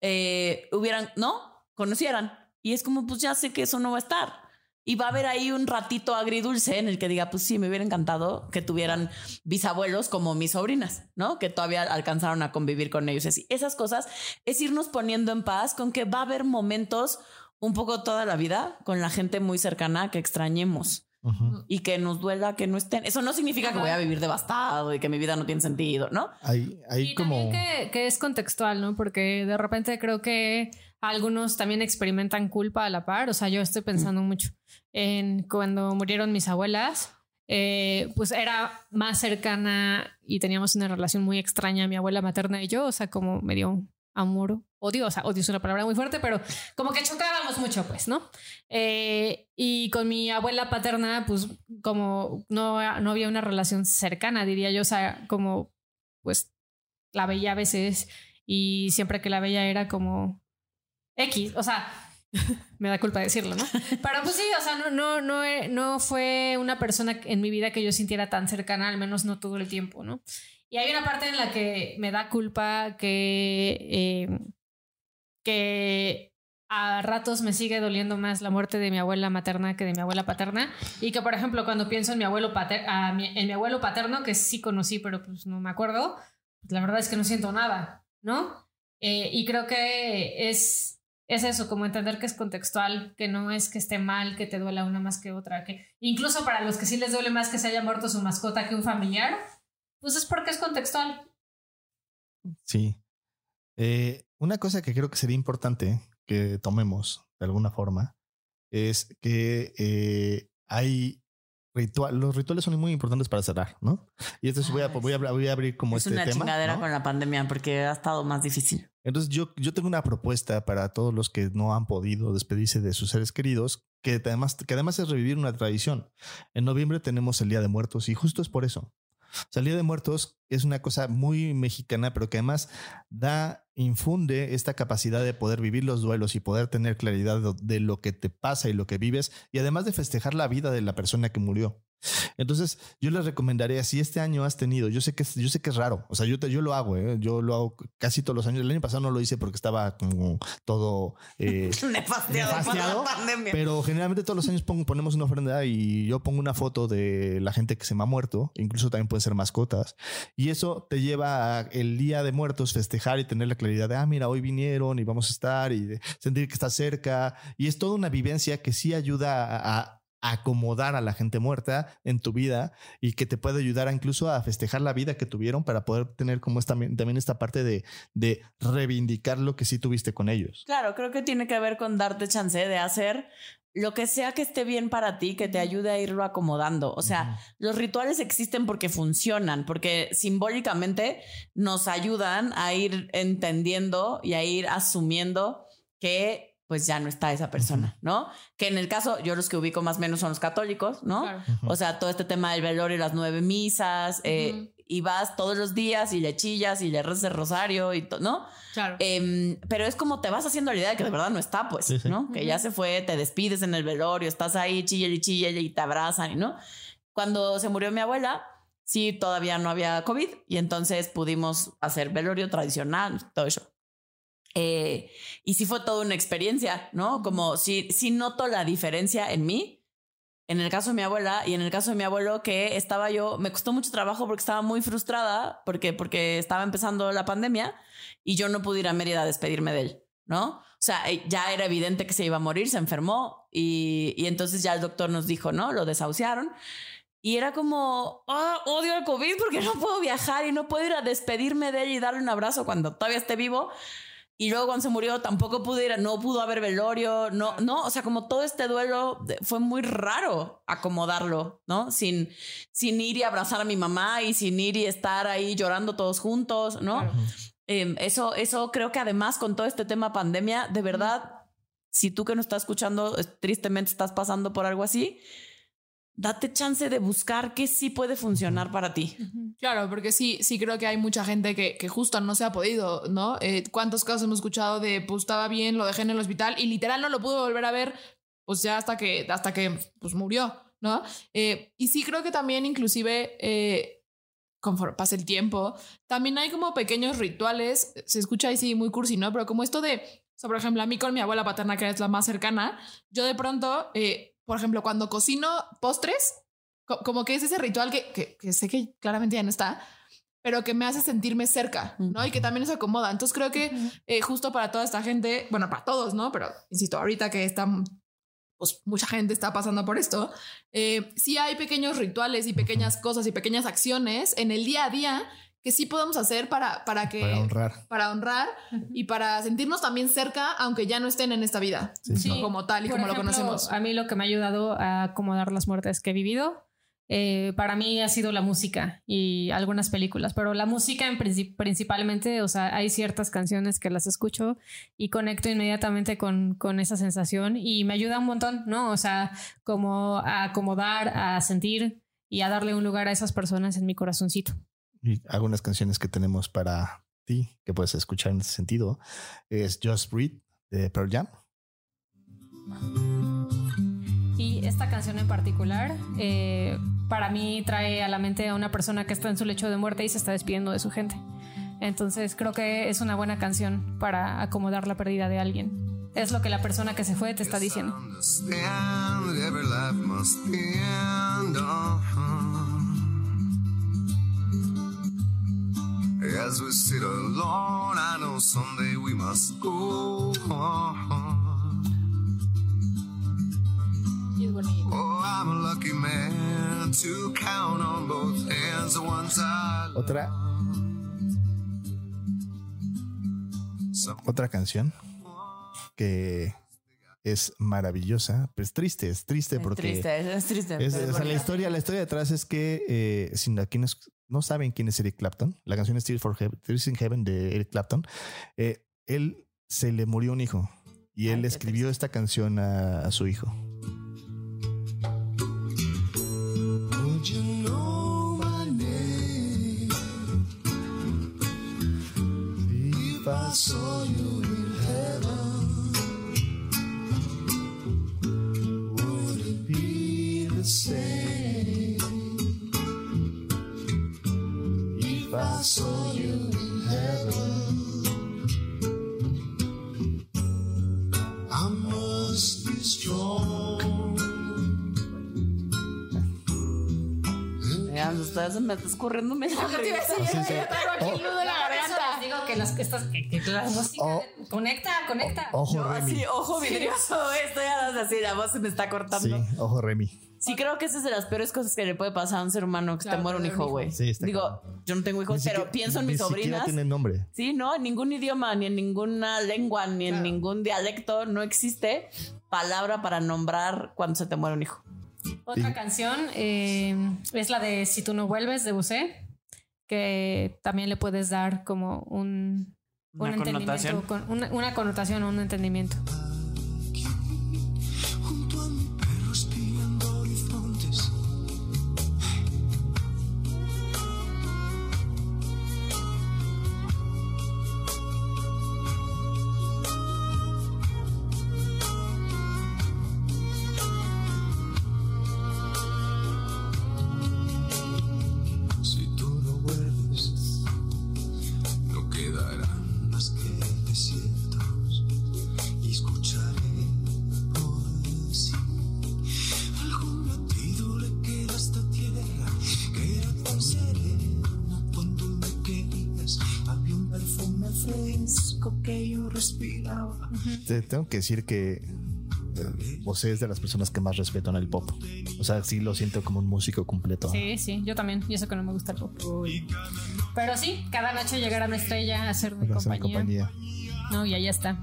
eh, hubieran, ¿no? Conocieran. Y es como, pues ya sé que eso no va a estar. Y va a haber ahí un ratito agridulce en el que diga, pues sí, me hubiera encantado que tuvieran bisabuelos como mis sobrinas, ¿no? Que todavía alcanzaron a convivir con ellos. Esas cosas es irnos poniendo en paz con que va a haber momentos un poco toda la vida con la gente muy cercana que extrañemos Y que nos duela que no estén. Eso no significa que voy a vivir devastado y que mi vida no tiene sentido, ¿no?
Hay, hay
Y
como...
también que, que es contextual, ¿no? Porque de repente creo que algunos también experimentan culpa a la par. O sea, yo estoy pensando mucho en cuando murieron mis abuelas. eh, pues era más cercana y teníamos una relación muy extraña mi abuela materna y yo, o sea, como me dio amor, odio, o odio es una palabra muy fuerte, pero como que chocábamos mucho, pues, ¿no? Eh, y con mi abuela paterna, pues como no, no había una relación cercana, diría yo, o sea, como pues la veía a veces y siempre que la veía era como X, o sea, me da culpa decirlo, ¿no? Pero pues sí, o sea, no, no, no, eh, no fue una persona en mi vida que yo sintiera tan cercana, al menos no todo el tiempo, ¿no? Y hay una parte en la que me da culpa que, eh, que a ratos me sigue doliendo más la muerte de mi abuela materna que de mi abuela paterna. Y que, por ejemplo, cuando pienso en mi abuelo, pater en mi abuelo paterno, que sí conocí, pero pues no me acuerdo, pues, la verdad es que no siento nada, ¿no? Eh, y creo que es, es eso, como entender que es contextual, que no es que esté mal, que te duela una más que otra, que incluso para los que sí les duele más que se haya muerto su mascota que un familiar, pues es porque es contextual.
Sí. Eh, una cosa que creo que sería importante que tomemos de alguna forma es que eh, hay ritual, los rituales son muy importantes para cerrar, ¿no? Y entonces voy, a,
Ah,
voy, a, voy a abrir como
es
este
una
tema.
chingadera
¿no?
con la pandemia porque ha estado más difícil.
Entonces yo, yo tengo una propuesta para todos los que no han podido despedirse de sus seres queridos, que además, que además es revivir una tradición. En noviembre tenemos el Día de Muertos y justo es por eso. Día de Muertos es una cosa muy mexicana, pero que además da, infunde esta capacidad de poder vivir los duelos y poder tener claridad de lo que te pasa y lo que vives, y además de festejar la vida de la persona que murió. Entonces, yo les recomendaría, si este año has tenido, yo sé que yo sé que es raro, o sea, yo, te- yo lo hago, ¿eh? yo lo hago casi todos los años. El año pasado no lo hice porque estaba como todo eh,
Nefasteado,
Nefasteado,
la pandemia.
pero generalmente todos los años pongo- ponemos una ofrenda y yo pongo una foto de la gente que se me ha muerto, incluso también pueden ser mascotas, y eso te lleva a el día de muertos festejar y tener la claridad de, ah, mira, hoy vinieron y vamos a estar y de sentir que está cerca, y es toda una vivencia que sí ayuda a, a acomodar a la gente muerta en tu vida y que te puede ayudar a incluso a festejar la vida que tuvieron para poder tener como esta, también esta parte de, de reivindicar lo que sí tuviste con ellos.
Claro, creo que tiene que ver con darte chance de hacer lo que sea que esté bien para ti, que te ayude a irlo acomodando. O sea, los rituales existen porque funcionan, porque simbólicamente nos ayudan a ir entendiendo y a ir asumiendo que pues ya no está esa persona, ¿no? Que en el caso, yo los que ubico más o menos son los católicos, ¿no?
Claro.
O sea, todo este tema del velorio y las nueve misas, eh, y vas todos los días y le chillas y le rezas el rosario y todo, ¿no?
Claro.
Em, pero es como te vas haciendo la idea de que de verdad no está, pues,
Sí, sí.
¿no? Que ya se fue, te despides en el velorio, estás ahí, chille y chille y te abrazan, y ¿no? Cuando se murió mi abuela, sí, todavía no había COVID y entonces pudimos hacer velorio tradicional, todo eso. Eh, y sí fue toda una experiencia, ¿no? Como si, si noto la diferencia en mí, en el caso de mi abuela y en el caso de mi abuelo, que estaba yo, me costó mucho trabajo porque estaba muy frustrada, porque, porque estaba empezando la pandemia y yo no pude ir a Mérida a despedirme de él, ¿no? O sea, eh, ya era evidente que se iba a morir, se enfermó y, y entonces ya el doctor nos dijo, ¿no? Lo desahuciaron. Y era como, "Ah, odio el COVID porque no puedo viajar y no puedo ir a despedirme de él y darle un abrazo cuando todavía esté vivo. Y luego cuando se murió tampoco pude ir, no pudo haber velorio, no, no, o sea, como todo este duelo fue muy raro acomodarlo, ¿no? Sin, sin ir y abrazar a mi mamá y sin ir y estar ahí llorando todos juntos, ¿no?
Claro.
Eh, eso, eso creo que además con todo este tema pandemia, de verdad, si tú que nos estás escuchando, tristemente estás pasando por algo así, date chance de buscar qué sí puede funcionar para ti.
Claro, porque sí, sí creo que hay mucha gente que, que justo no se ha podido, ¿no? Eh, ¿Cuántos casos hemos escuchado de, pues estaba bien, lo dejé en el hospital y literal no lo pude volver a ver, pues ya hasta que, hasta que, pues murió, ¿no? Eh, y sí creo que también inclusive, eh, conforme pasa el tiempo, también hay como pequeños rituales, se escucha ahí sí muy cursi, ¿no? Pero como esto de, o por ejemplo, a mí con mi abuela paterna, que es la más cercana, yo de pronto, eh, por ejemplo, cuando cocino postres, co- como que es ese ritual que, que, que sé que claramente ya no está, pero que me hace sentirme cerca, ¿no? Y que también nos acomoda. Entonces creo que eh, justo para toda esta gente, bueno, para todos, ¿no? Pero insisto, ahorita que está, pues mucha gente está pasando por esto, eh, sí hay pequeños rituales y pequeñas cosas y pequeñas acciones en el día a día que sí podemos hacer para, para que...
Para honrar.
para honrar y para sentirnos también cerca, aunque ya no estén en esta vida,
Sí, sí.
¿no? como tal y
Por
como
ejemplo,
lo conocemos.
A mí lo que me ha ayudado a acomodar las muertes que he vivido, eh, para mí ha sido la música y algunas películas, pero la música en princip- principalmente, o sea, hay ciertas canciones que las escucho y conecto inmediatamente con, con esa sensación y me ayuda un montón, ¿no? O sea, como a acomodar, a sentir y a darle un lugar a esas personas en mi corazoncito.
Y algunas canciones que tenemos para ti que puedes escuchar en ese sentido es Just Breathe de Pearl Jam.
Y esta canción en particular, eh, para mí trae a la mente a una persona que está en su lecho de muerte y se está despidiendo de su gente. Entonces creo que es una buena canción para acomodar la pérdida de alguien. Es lo que la persona que se fue te está diciendo.
As we sit alone, I know someday we must go.
es.
Oh, I'm a lucky man to count on both hands the ones I love.
Otra, otra canción que es maravillosa, pues triste, es triste
Es
porque
triste, es triste.
Es-
pero
o sea, la historia, la historia detrás es que eh, si aquí no, no saben quién es Eric Clapton, la canción es Tears, for Heaven, Tears in Heaven de Eric Clapton, eh, él se le murió un hijo y él
Ay,
escribió esta canción a, a su hijo.
Would it be the same if I
Ya, ustedes me está escurriendo mi
Yo te iba a decir,
Sí, sí.
yo aquí el nudo en la garganta.
digo que las, estas, que, que la música
Oh.
conecta, conecta.
Ojo,
Yo
Remy.
así, ojo vidrioso, esto ya no es así, la voz se me está
Sí,
cortando. Sí.
ojo, Remy.
creo que esa es de las peores cosas que le puede pasar a un ser humano, que
Claro,
te muera un hijo, güey.
Sí, está
Digo, yo no tengo hijos,
Ni
pero
siquiera-
pienso en mis
Ni siquiera
sobrinas.
tiene nombre.
Sí, no, en ningún idioma, ni en ninguna lengua, ni en ningún dialecto no existe palabra para nombrar cuando se te muere un hijo.
Otra
Sí.
canción eh, es la de Si tú no vuelves de Busé, que también le puedes dar como un,
Una
un
connotación.
entendimiento, con, una, una connotación o un entendimiento.
Tengo que decir que eh, José es de las personas que más respeto en el pop. O sea, sí lo siento como un músico completo.
Sí, sí, yo también. Y eso que no me gusta el pop. Pero sí, cada noche llegar a una estrella a
hacer
compañía.
compañía.
No, y ahí está.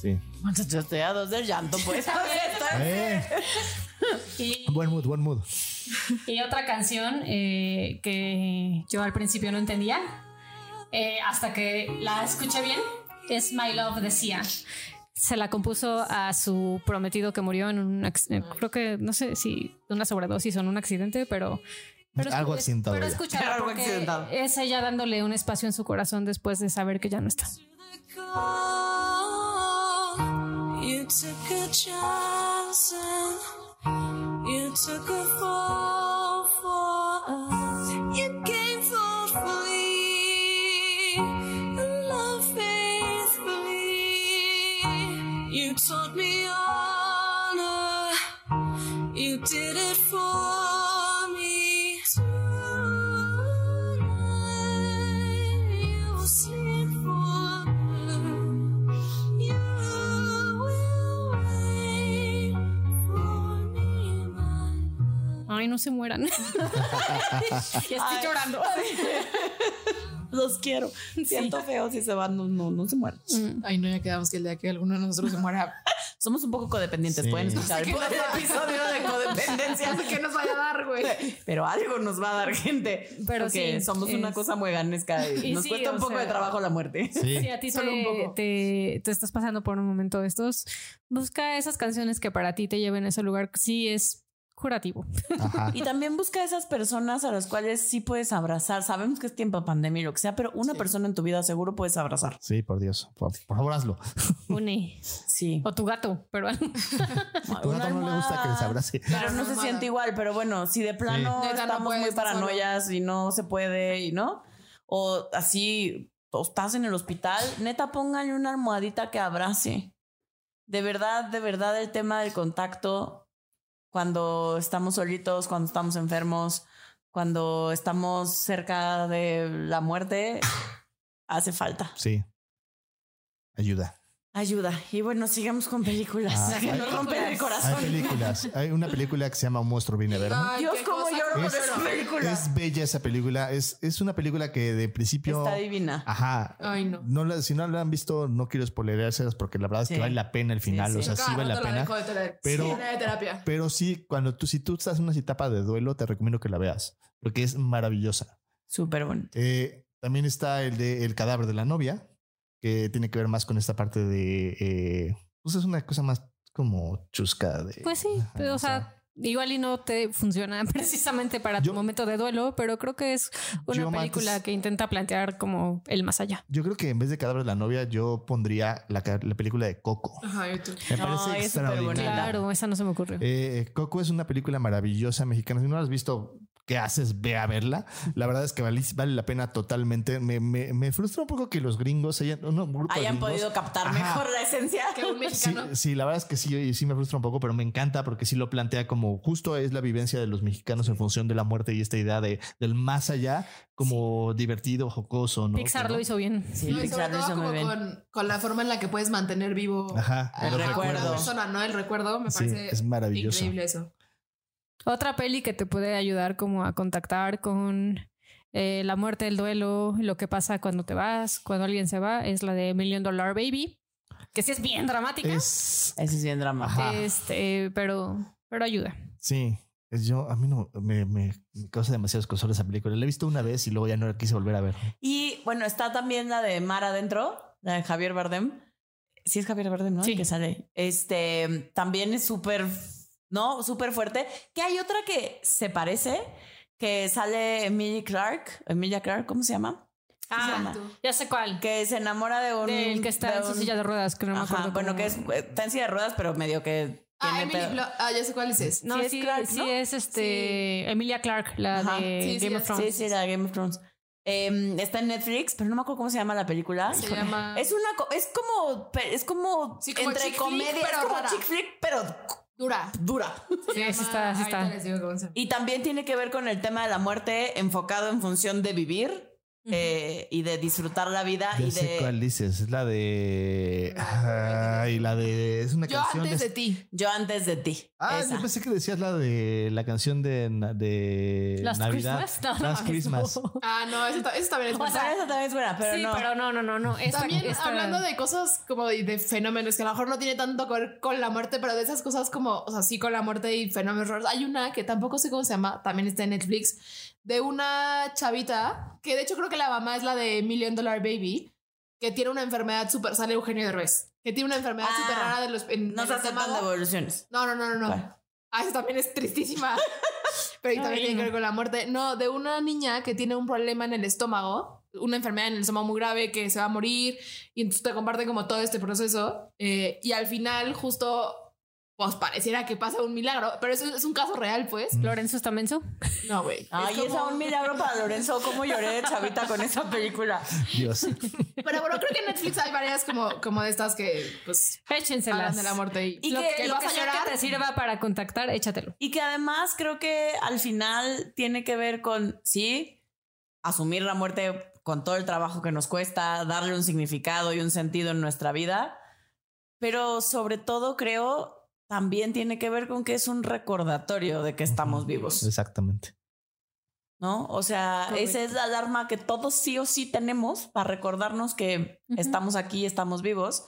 Sí.
Choteados del llanto, pues.
Eh,
Y,
buen mood, buen mood.
y otra canción eh, que yo al principio no entendía, eh, hasta que la escuché bien, es My Love de Sia. Se la compuso a su prometido que murió en un eh, creo que no sé si una sobredosis o en un accidente, pero pero
Algo accidentado
Pero
ya.
escúchala
Algo accidentado.
es ella dándole un espacio en su corazón después de saber que ya no está.
You took a chance and you took a fall
Ay, no se mueran. ya estoy
Ay.
llorando.
Los quiero. Siento feo si se van, no, no, no se mueren.
Ay, no, ya quedamos que el día que alguno de nosotros se muera,
Somos un poco codependientes.
Sí.
Pueden escuchar el
no-
episodio de codependencia.
¿qué nos vaya a dar, güey?
Pero algo nos va a dar gente.
Pero
porque
sí,
somos una
es-
cosa muy ganesca y,
Y
nos
sí,
cuesta un poco de
sea-
trabajo la muerte.
Sí.
A ti
Solo un
te,
poco.
te, te estás pasando por un momento de estos, busca esas canciones que para ti te lleven a ese lugar. Sí, es curativo.
Ajá.
Y también busca esas personas a las cuales sí puedes abrazar. Sabemos que es tiempo de pandemia y lo que sea, pero una persona en tu vida seguro puedes abrazar.
Sí, por Dios. Por, por favor, hazlo.
Une.
Sí.
O tu gato, pero
A tu gato no le gusta que les abrace.
Pero no se siente igual, pero bueno, si de plano
no
estamos
puedes,
muy
solo.
paranoias y no se puede y no, o así o estás en el hospital, neta pónganle una almohadita que abrace. De verdad, de verdad el tema del contacto cuando estamos solitos, cuando estamos enfermos, cuando estamos cerca de la muerte, hace falta.
Sí. Ayuda.
Ayuda. Y bueno, sigamos con películas.
Ah,
que
hay-
nos rompen el
Hay
corazón.
películas. Hay una película que se llama Un monstruo viene a verme.
Ay,
Dios, cómo lloro con
Es-
esa película.
Es bella esa película. Es, es una película que de principio.
Está divina.
Ajá.
Ay, no.
No la- si no la han visto, no quiero spoilerárselas porque la verdad es
Sí.
que vale la pena el final.
sí.
O sea, sí vale la pena. Pero-
sí, de terapia.
Pero sí, cuando tú, si tú estás en una etapa de duelo, te recomiendo que la veas porque es maravillosa.
Súper bueno.
Eh, también está el de El cadáver de la novia, que tiene que ver más con esta parte de. eh, pues es una cosa más como chusca. De,
Pues sí, pero, o sea, igual y no te funciona precisamente para
Yo-
tu momento de duelo, pero creo que es una película que intenta plantear como el más allá.
Yo creo que en vez de cadáver de la novia, yo pondría la, ca- la película de Coco.
Ajá.
Me parece
es súper
extraordinaria.
Claro, esa no se me ocurrió.
Eh, Coco es una película maravillosa mexicana. Si no la has visto, ¿qué haces? Ve a verla. La verdad es que vale, vale la pena totalmente. Me, me- me frustra un poco que los gringos hayan, no, grupo
Hayan
gringos-
podido captar
Ajá.
mejor la esencia.
Que un
Sí,
mexicano.
sí, la verdad es que sí, sí me frustra un poco, pero me encanta porque sí lo plantea como justo es la vivencia de los mexicanos en función de la muerte y esta idea de del más allá como divertido, jocoso, ¿no?
Pixar
¿no?
lo hizo bien.
Sí,
No,
Pixar lo hizo muy bien.
con, con la forma en la que puedes mantener vivo
Ajá,
el
a
recuerdo.
la persona, ¿no? El recuerdo me
Sí,
parece
es maravilloso.
increíble eso.
Otra peli que te puede ayudar como a contactar con eh, la muerte, el duelo, lo que pasa cuando te vas, cuando alguien se va, es la de Million Dollar Baby, que sí es bien dramática,
Es
Ese es bien.
Ajá.
este, pero, pero ayuda.
sí, es yo a mí no me, me, me causa demasiados cosores esa película. La he visto una vez y luego ya no la quise volver a ver.
Y bueno, está también la de Mar adentro, la de Javier Bardem. Sí es Javier Bardem, ¿no? El
Sí.
que sale. Este también es súper, ¿no? Súper fuerte. Que hay otra que se parece, que sale Emilia Clark. Emilia Clark, ¿cómo se llama? ¿Cómo se llama?
ya sé cuál.
Que se enamora de un...
Del que está
de
en su
un-
silla de ruedas, que no me
Ajá,
acuerdo.
bueno, que es, está en silla de ruedas, pero medio que
Ah, Emily ah, ya sé cuál dices.
No,
Sí
sí,
es
sí,
Clark, ¿no?
es este Emilia Clark, la
Ajá.
de
Sí, sí,
Game of
es-
Thrones.
Sí, sí, la de Game of Thrones. Eh, está en Netflix, pero no me acuerdo cómo se llama la película.
Se llama...
Es una es como es como,
Sí, como
entre comedia,
pero
es como
rara.
chick flick, pero
Dura.
dura.
Sí, sí está, sí está.
Y también tiene que ver con el tema de la muerte enfocado en función de vivir eh, y de disfrutar la vida
Ya
y
sé
de
cuál dices. Es la de. Ay, la de. Es una
Yo
canción
antes
de.
de ti.
yo antes de ti.
Ah,
Esa.
yo pensé que decías la de la canción de, de
Last
Navidad.
Christmas. No, mames,
Christmas.
no.
Ah, no, eso, ta- eso también es
O sea, esa también es buena, pero
sí,
no.
pero no, no, no, no. Esta,
También
esta-
hablando de cosas como de, de fenómenos que a lo mejor no tiene tanto que ver con la muerte, pero de esas cosas como, o sea, sí con la muerte y fenómenos raros. Hay una que tampoco sé cómo se llama, también está en Netflix, de una chavita, que de hecho creo que la mamá es la de Million Dollar Baby, que tiene una enfermedad súper, sale Eugenio Derbez, que tiene una enfermedad
Ah,
súper rara de los... En,
No se aceptan devoluciones.
No, no, no, no, no. Ah, eso también es tristísima. Pero también tiene que
no.
ver con la muerte. No, de una niña que tiene un problema en el estómago, una enfermedad en el estómago muy grave que se va a morir y entonces te comparte como todo este proceso eh, y al final justo pues pareciera que pasa un milagro, pero eso es un caso real, pues.
Lorenzo está menso.
No, güey.
Ay,
Es
es
como-
un milagro para Lorenzo. ¿Cómo lloré de chavita con esa película?
Dios.
Pero bueno, creo que en Netflix hay varias como, como de estas que pues
Échenselas.
hablan de la muerte y,
Y
lo
que-
que, lo
vas
que
a llorar.
que te sirva para contactar, échatelo.
Y que además creo que al final tiene que ver con, sí, asumir la muerte con todo el trabajo que nos cuesta, darle un significado y un sentido en nuestra vida, pero sobre todo creo también tiene que ver con que es un recordatorio de que estamos vivos,
Exactamente.
¿no? O sea,
Correcto.
esa es la alarma que todos sí o sí tenemos para recordarnos que estamos aquí, estamos vivos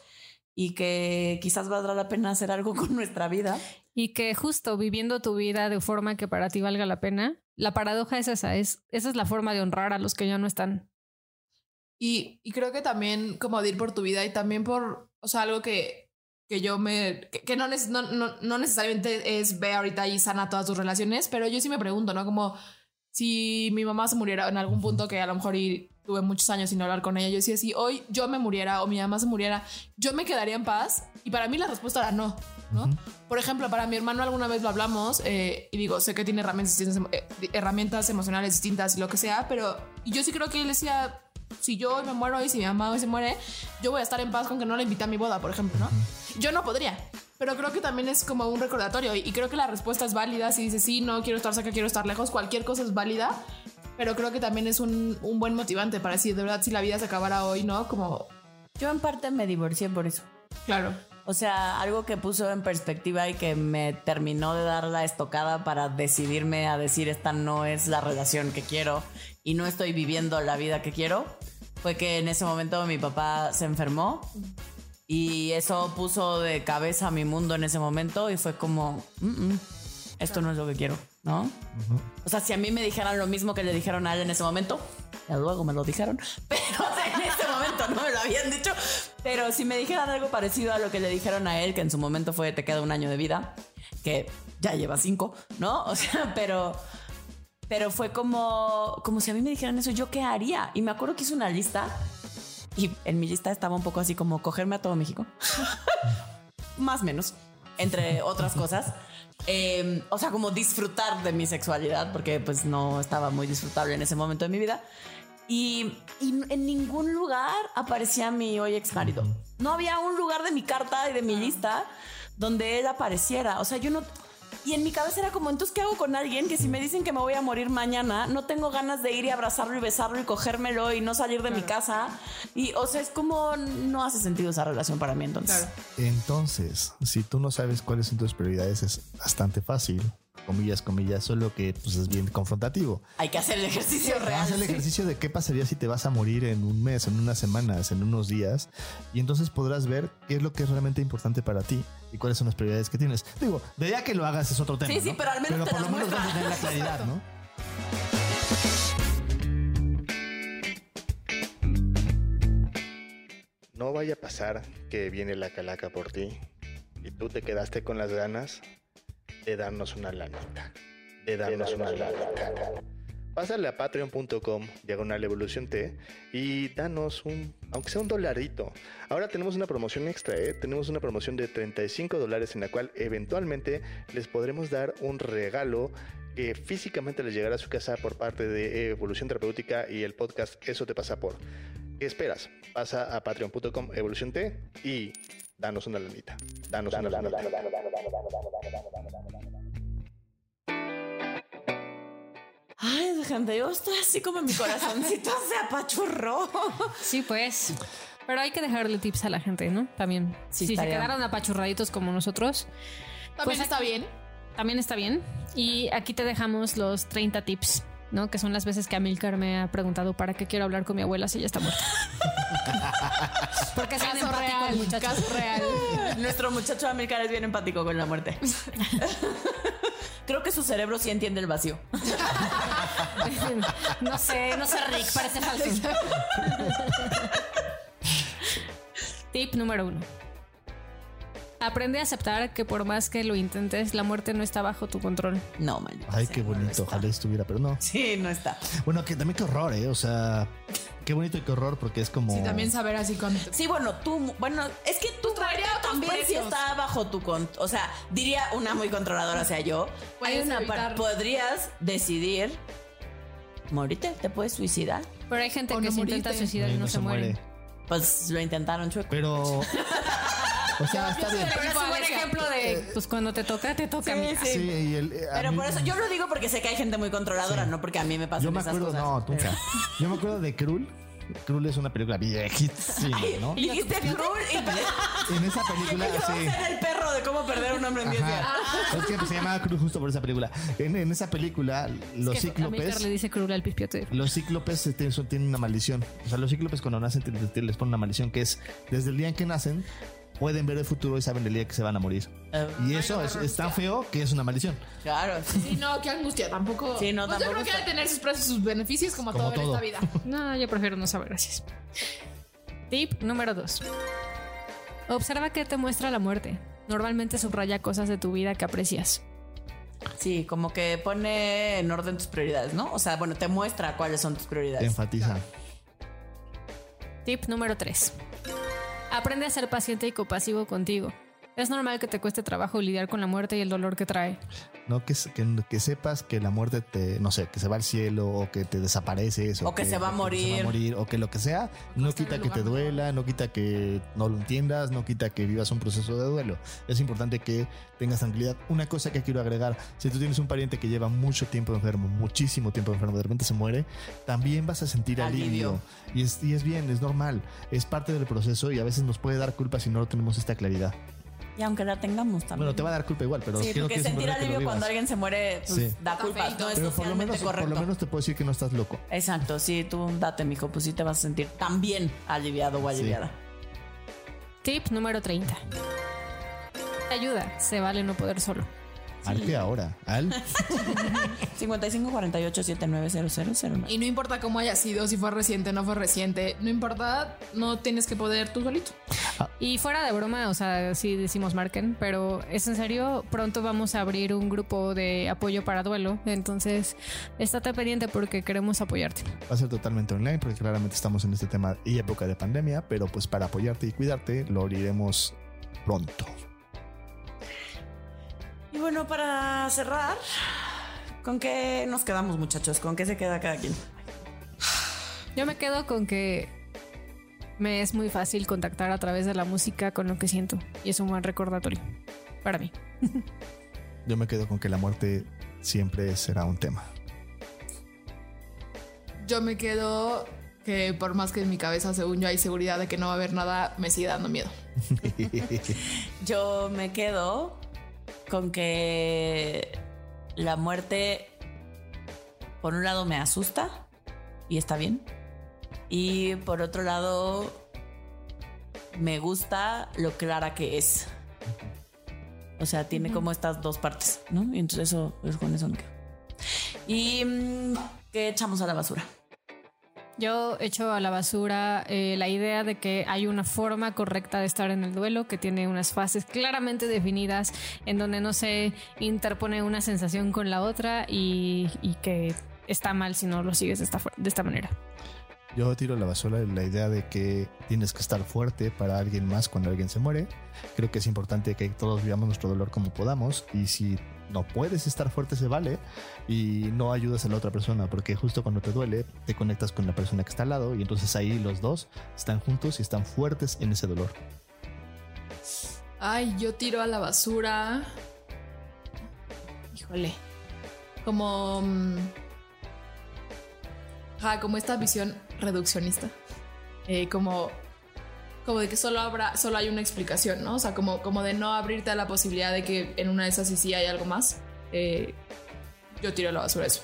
y que quizás valdrá la pena hacer algo con nuestra vida.
Y que justo viviendo tu vida de forma que para ti valga la pena, la paradoja es esa, es, esa es la forma de honrar a los que ya no están.
Y, y creo que también como de ir por tu vida y también por, o sea, algo que, que yo me, que, que no, no, no, no necesariamente es ve ahorita y sana todas tus relaciones, pero yo sí me pregunto, ¿no? Como si mi mamá se muriera en algún punto que a lo mejor y tuve muchos años sin hablar con ella, yo decía, si hoy yo me muriera o mi mamá se muriera, yo me quedaría en paz y para mí la respuesta era no, ¿no? Por ejemplo, para mi hermano alguna vez lo hablamos eh, y digo, sé que tiene herramientas, eh, herramientas emocionales distintas y lo que sea, pero yo sí creo que él decía, si yo me muero y si mi mamá hoy se muere, yo voy a estar en paz con que no le invité a mi boda, por ejemplo, ¿no? Yo no podría. Pero creo que también es como un recordatorio y y creo que la respuesta es válida. Si dices, sí, no, quiero estar cerca, quiero estar lejos, cualquier cosa es válida. Pero creo que también es un, un buen motivante para decir, de verdad, si la vida se acabara hoy, ¿no? Como,
Yo en parte me divorcié por eso.
claro.
O sea, algo que puso en perspectiva y que me terminó de dar la estocada para decidirme a decir esta no es la relación que quiero y no estoy viviendo la vida que quiero, fue que en ese momento mi papá se enfermó y eso puso de cabeza mi mundo en ese momento y fue como, "Mm, mm, esto no es lo que quiero, ¿no? O sea, si a mí me dijeran lo mismo que le dijeron a él en ese momento, ya luego me lo dijeron, pero en ese momento no me lo habían dicho, pero si me dijeran algo parecido a lo que le dijeron a él, que en su momento fue te queda un año de vida, que ya lleva cinco, ¿no? O sea, pero... Pero fue como, como si a mí me dijeran eso, ¿yo qué haría? Y me acuerdo que hice una lista y en mi lista estaba un poco así como cogerme a todo México. Más o menos, entre otras cosas. Eh, o sea, como disfrutar de mi sexualidad, porque pues no estaba muy disfrutable en ese momento de mi vida. Y, y en ningún lugar aparecía mi hoy ex marido. No había un lugar de mi carta y de mi lista donde él apareciera. O sea, yo no... Y en mi cabeza era como, entonces, ¿qué hago con alguien que si me dicen que me voy a morir mañana, no tengo ganas de ir y abrazarlo y besarlo y cogérmelo y no salir de mi casa? Y, o sea, es como, no hace sentido esa relación para mí entonces.
Claro.
Entonces, si tú no sabes cuáles son tus prioridades, es bastante fácil. Comillas, comillas, solo que pues, es bien confrontativo.
Hay que hacer el ejercicio real.
Haz el ejercicio de qué pasaría si te vas a morir en un mes, en unas semanas, en unos días, y entonces podrás ver qué es lo que es realmente importante para ti y cuáles son las prioridades que tienes. Digo, de ya que lo hagas es otro tema.
Sí, sí,
¿no?
pero al menos te
por
las
lo menos vas a tener la claridad, ¿no? No vaya a pasar que viene la calaca por ti y tú te quedaste con las ganas de darnos una lanita. De darnos una lanita. Pásale a patreon.com, diagonal evolución T, y danos un, aunque sea un dolarito. Ahora tenemos una promoción extra, ¿eh? Tenemos una promoción de 35 dólares en la cual eventualmente les podremos dar un regalo que físicamente les llegará a su casa por parte de Evolución Terapéutica y el podcast Eso te pasa por. ¿Qué esperas? Pasa a patreon.com evolución T y danos una lanita. Danos una lanita.
Ay, gente, yo estoy así como mi corazoncito se apachurró.
Sí, pues. Pero hay que dejarle tips a la gente, ¿no? También.
Sí,
si se quedaron apachurraditos como nosotros,
También
Pues
está bien.
también está bien. Y aquí te dejamos los 30 tips, ¿no? Que son las veces que Amilcar me ha preguntado para qué quiero hablar con mi abuela si ella está muerta. Porque es bien
Caso
empático el
real,
muchacho.
caso real.
Nuestro muchacho Amilcar es bien empático con la muerte. Creo que su cerebro sí entiende el vacío.
no sé, no sé, Rick, parece falso. Tip número uno. Aprende a aceptar que por más que lo intentes, la muerte no está bajo tu control.
No, man.
Ay, qué bonito. Ojalá estuviera, pero no.
Sí, no está.
Bueno, que también qué horror, ¿eh? O sea, qué bonito y qué horror porque es como.
Sí, también saber así con.
Sí, bueno, tú, bueno, es que muerte
otros
también sí está bajo tu control. O sea, diría una muy controladora, o sea, yo. Hay una
evitar.
podrías decidir morirte, te puedes suicidar.
Pero hay gente
O
que
no
se intenta
morirte.
suicidar y no, se, muere.
Pues lo intentaron chueco.
Pero. O sea, está bien.
Pero es un buen ejemplo de, pues cuando te toca, te toca.
sí.
Sí, y el, eh, a
Pero
mí-
por eso yo lo digo porque sé que hay gente muy controladora, no porque a mí me pasan
Yo me
esas
acuerdo,
cosas.
no, tú
Pero-
Yo me acuerdo de Krul. Krul es una película viejísima, ¿no?
Dijiste cruel y
En esa película, sí.
ser el perro de cómo perder a un hombre en 10 días.
Ajá. Es que se llamaba Krul justo por esa película. En, en esa película, los
Que Amilcar
cíclopes.
le dice cruel al pispiote.
Los cíclopes eh, tienen, son- tienen una maldición. O sea, los cíclopes cuando nacen te- te- les ponen una maldición que es desde el día en que nacen pueden ver el futuro y saben el día que se van a morir. Y eso es, es tan feo que es una maldición.
Claro.
Sí, no, qué angustia. Tampoco.
Sí, no,
Pues yo creo que debe tener sus precios y sus beneficios como,
Como
todo, en esta vida.
No, yo prefiero no saber, gracias. Tip número 2. Observa qué te muestra la muerte. Normalmente subraya cosas de tu vida que aprecias.
Sí, como que pone en orden tus prioridades, ¿no? O sea, bueno, te muestra cuáles son tus prioridades.
Enfatiza.
Tip número 3. Aprende a ser paciente y compasivo contigo. Es normal que te cueste trabajo lidiar con la muerte y el dolor que trae.
No que, se- que, que sepas que la muerte te, no sé, que se va al cielo o que te desapareces
O que se va a
se va
morir.
a morir o que lo que sea, no quita que te duela, no quita que no lo entiendas, no quita que vivas un proceso de duelo. Es importante que tengas tranquilidad. Una cosa que quiero agregar, si tú tienes un pariente que lleva mucho tiempo enfermo, muchísimo tiempo enfermo, de repente se muere, también vas a sentir alivio.
Alivio.
Y, es, y es bien, es normal, es parte del proceso y a veces nos puede dar culpa si no tenemos esta claridad.
Y aunque la tengamos también.
Bueno, te va a dar culpa igual, pero
Sí, porque sentir alivio cuando alguien se muere pues,
Sí.
da culpa. No es
Pero por lo, menos, por
correcto.
lo menos te puedo decir que no estás loco.
Exacto, sí, tú date, mijo, pues sí te vas a sentir también aliviado o aliviada.
Tip número 30. Ayuda, se vale no poder solo.
¿Al qué ahora? ¿Al?
55 48 790009.
Y no importa cómo haya sido, si fue reciente, no fue reciente, no importa, no tienes que poder tú solito.
Y fuera de broma, o sea, sí decimos marquen, pero es en serio, pronto vamos a abrir un grupo de apoyo para duelo, entonces estate pendiente porque queremos apoyarte.
Va a ser totalmente online porque claramente estamos en este tema y época de pandemia, pero pues para apoyarte y cuidarte lo abriremos pronto.
Bueno, para cerrar, ¿con qué nos quedamos, muchachos? ¿Con qué se queda cada quien?
Yo me quedo con que me es muy fácil contactar a través de la música con lo que siento y es un buen recordatorio para mí.
Yo me quedo con que la muerte siempre será un tema.
Yo me quedo que por más que en mi cabeza, según yo, hay seguridad de que no va a haber nada, me sigue dando miedo.
Yo me quedo con que la muerte, por un lado, me asusta y está bien. Y por otro lado, me gusta lo clara que es. O sea, tiene como estas dos partes, ¿no? Y entonces eso, pues con eso me quedo. Y mm, ¿qué echamos a la basura?
Yo echo a la basura eh, la idea de que hay una forma correcta de estar en el duelo, que tiene unas fases claramente definidas, en donde no se interpone una sensación con la otra y, y que está mal si no lo sigues de esta, de esta manera.
Yo tiro a la basura la idea de que tienes que estar fuerte para alguien más cuando alguien se muere. Creo que es importante que todos vivamos nuestro dolor como podamos y si no puedes estar fuerte se vale y no ayudas a la otra persona porque justo cuando te duele te conectas con la persona que está al lado y entonces ahí los dos están juntos y están fuertes en ese dolor.
Ay, yo tiro a la basura. Híjole. Como. mm, ajá, como esta visión reduccionista. Eh, como, como de que solo habrá, solo hay una explicación, ¿no? O sea, como, como de no abrirte a la posibilidad de que en una de esas sí, sí hay algo más. Eh, yo tiro a la basura eso.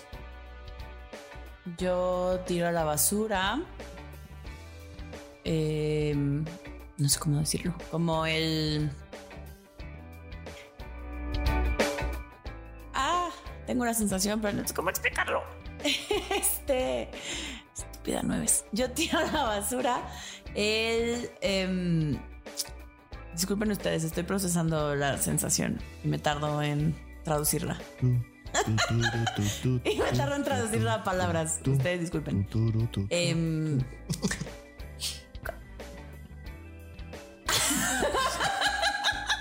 Yo tiro a la basura. eh, no sé cómo decirlo. Como el. Ah, tengo una sensación, pero no sé cómo explicarlo. Este. Estúpida nueves. Yo tiro a la basura el. em, disculpen ustedes, estoy procesando la sensación y me tardo en traducirla. Y me tardo en traducirla a palabras. Ustedes disculpen. Em,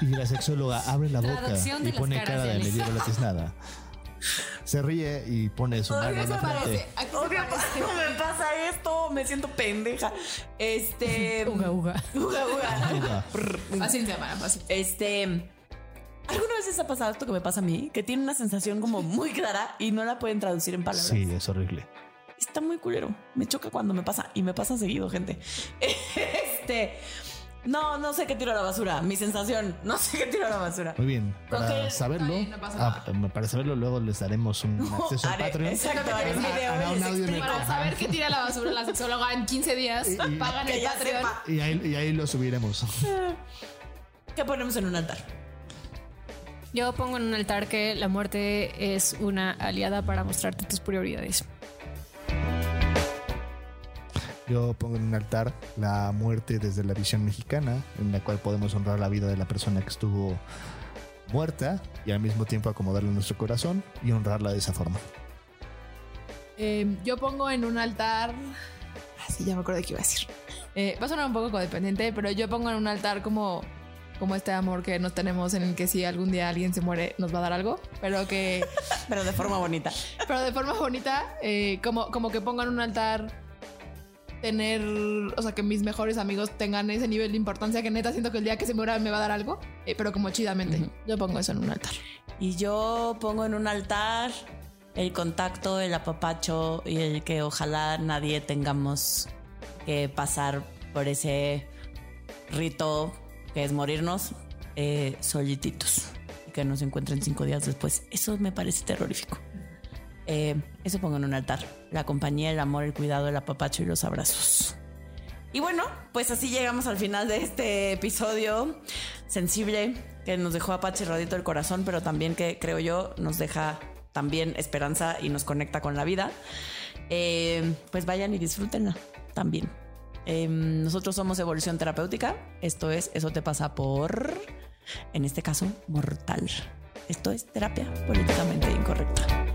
Y la sexóloga abre la boca y pone cara
de
me dio la nada. Se ríe y pone su mano en la frente.
Cuando me pasa esto, me siento pendeja. Este.
Uga, uga.
Uga, uga.
Uga.
Fácil se llama, fácil.
Este. ¿Alguna vez les ha pasado esto que me pasa a mí? Que tiene una sensación como muy clara y no la pueden traducir en palabras.
Sí, es horrible.
Está muy culero. Me choca cuando me pasa y me pasa seguido, gente. Este. No, no sé qué tiro a la basura. Mi sensación, no sé qué tiro a la basura.
Muy bien. Para saberlo,
bien, no
ah, para saberlo luego les daremos un acceso al
Haré-
Patreon.
Exacto, haré un video
un audio
explico.
Para saber qué tira la basura la sexóloga en 15 días, pagan el Patreon.
Y ahí, y ahí lo subiremos.
¿Qué ponemos en un altar?
Yo pongo en un altar que la muerte es una aliada para mostrarte tus prioridades.
Yo pongo en un altar la muerte desde la visión mexicana, en la cual podemos honrar la vida de la persona que estuvo muerta y al mismo tiempo acomodarla en nuestro corazón y honrarla de esa forma.
Eh, yo pongo en un altar. Así ya me acuerdo de qué iba a decir. Eh, va a sonar un poco codependiente, pero yo pongo en un altar como, como este amor que nos tenemos en el que si algún día alguien se muere nos va a dar algo, pero que,
Pero de forma bonita.
pero de forma bonita, eh, como, como que pongo en un altar tener, o sea, que mis mejores amigos tengan ese nivel de importancia que neta siento que el día que se muera me va a dar algo, eh, pero como chidamente. Yo pongo eso en un altar.
Y yo pongo en un altar el contacto, el apapacho y el que ojalá nadie tengamos que pasar por ese rito que es morirnos eh, solititos y que nos encuentren cinco días después. Eso me parece terrorífico. Eh, eso pongo en un altar. La compañía, el amor, el cuidado, el apapacho y los abrazos. Y bueno, pues así llegamos al final de este episodio sensible que nos dejó Apache Radito el corazón, pero también que creo yo nos deja también esperanza y nos conecta con la vida. Eh, pues vayan y disfrútenla también. Eh, nosotros somos Evolución Terapéutica. Esto es Eso te pasa por, en este caso, mortal. Esto es terapia políticamente incorrecta.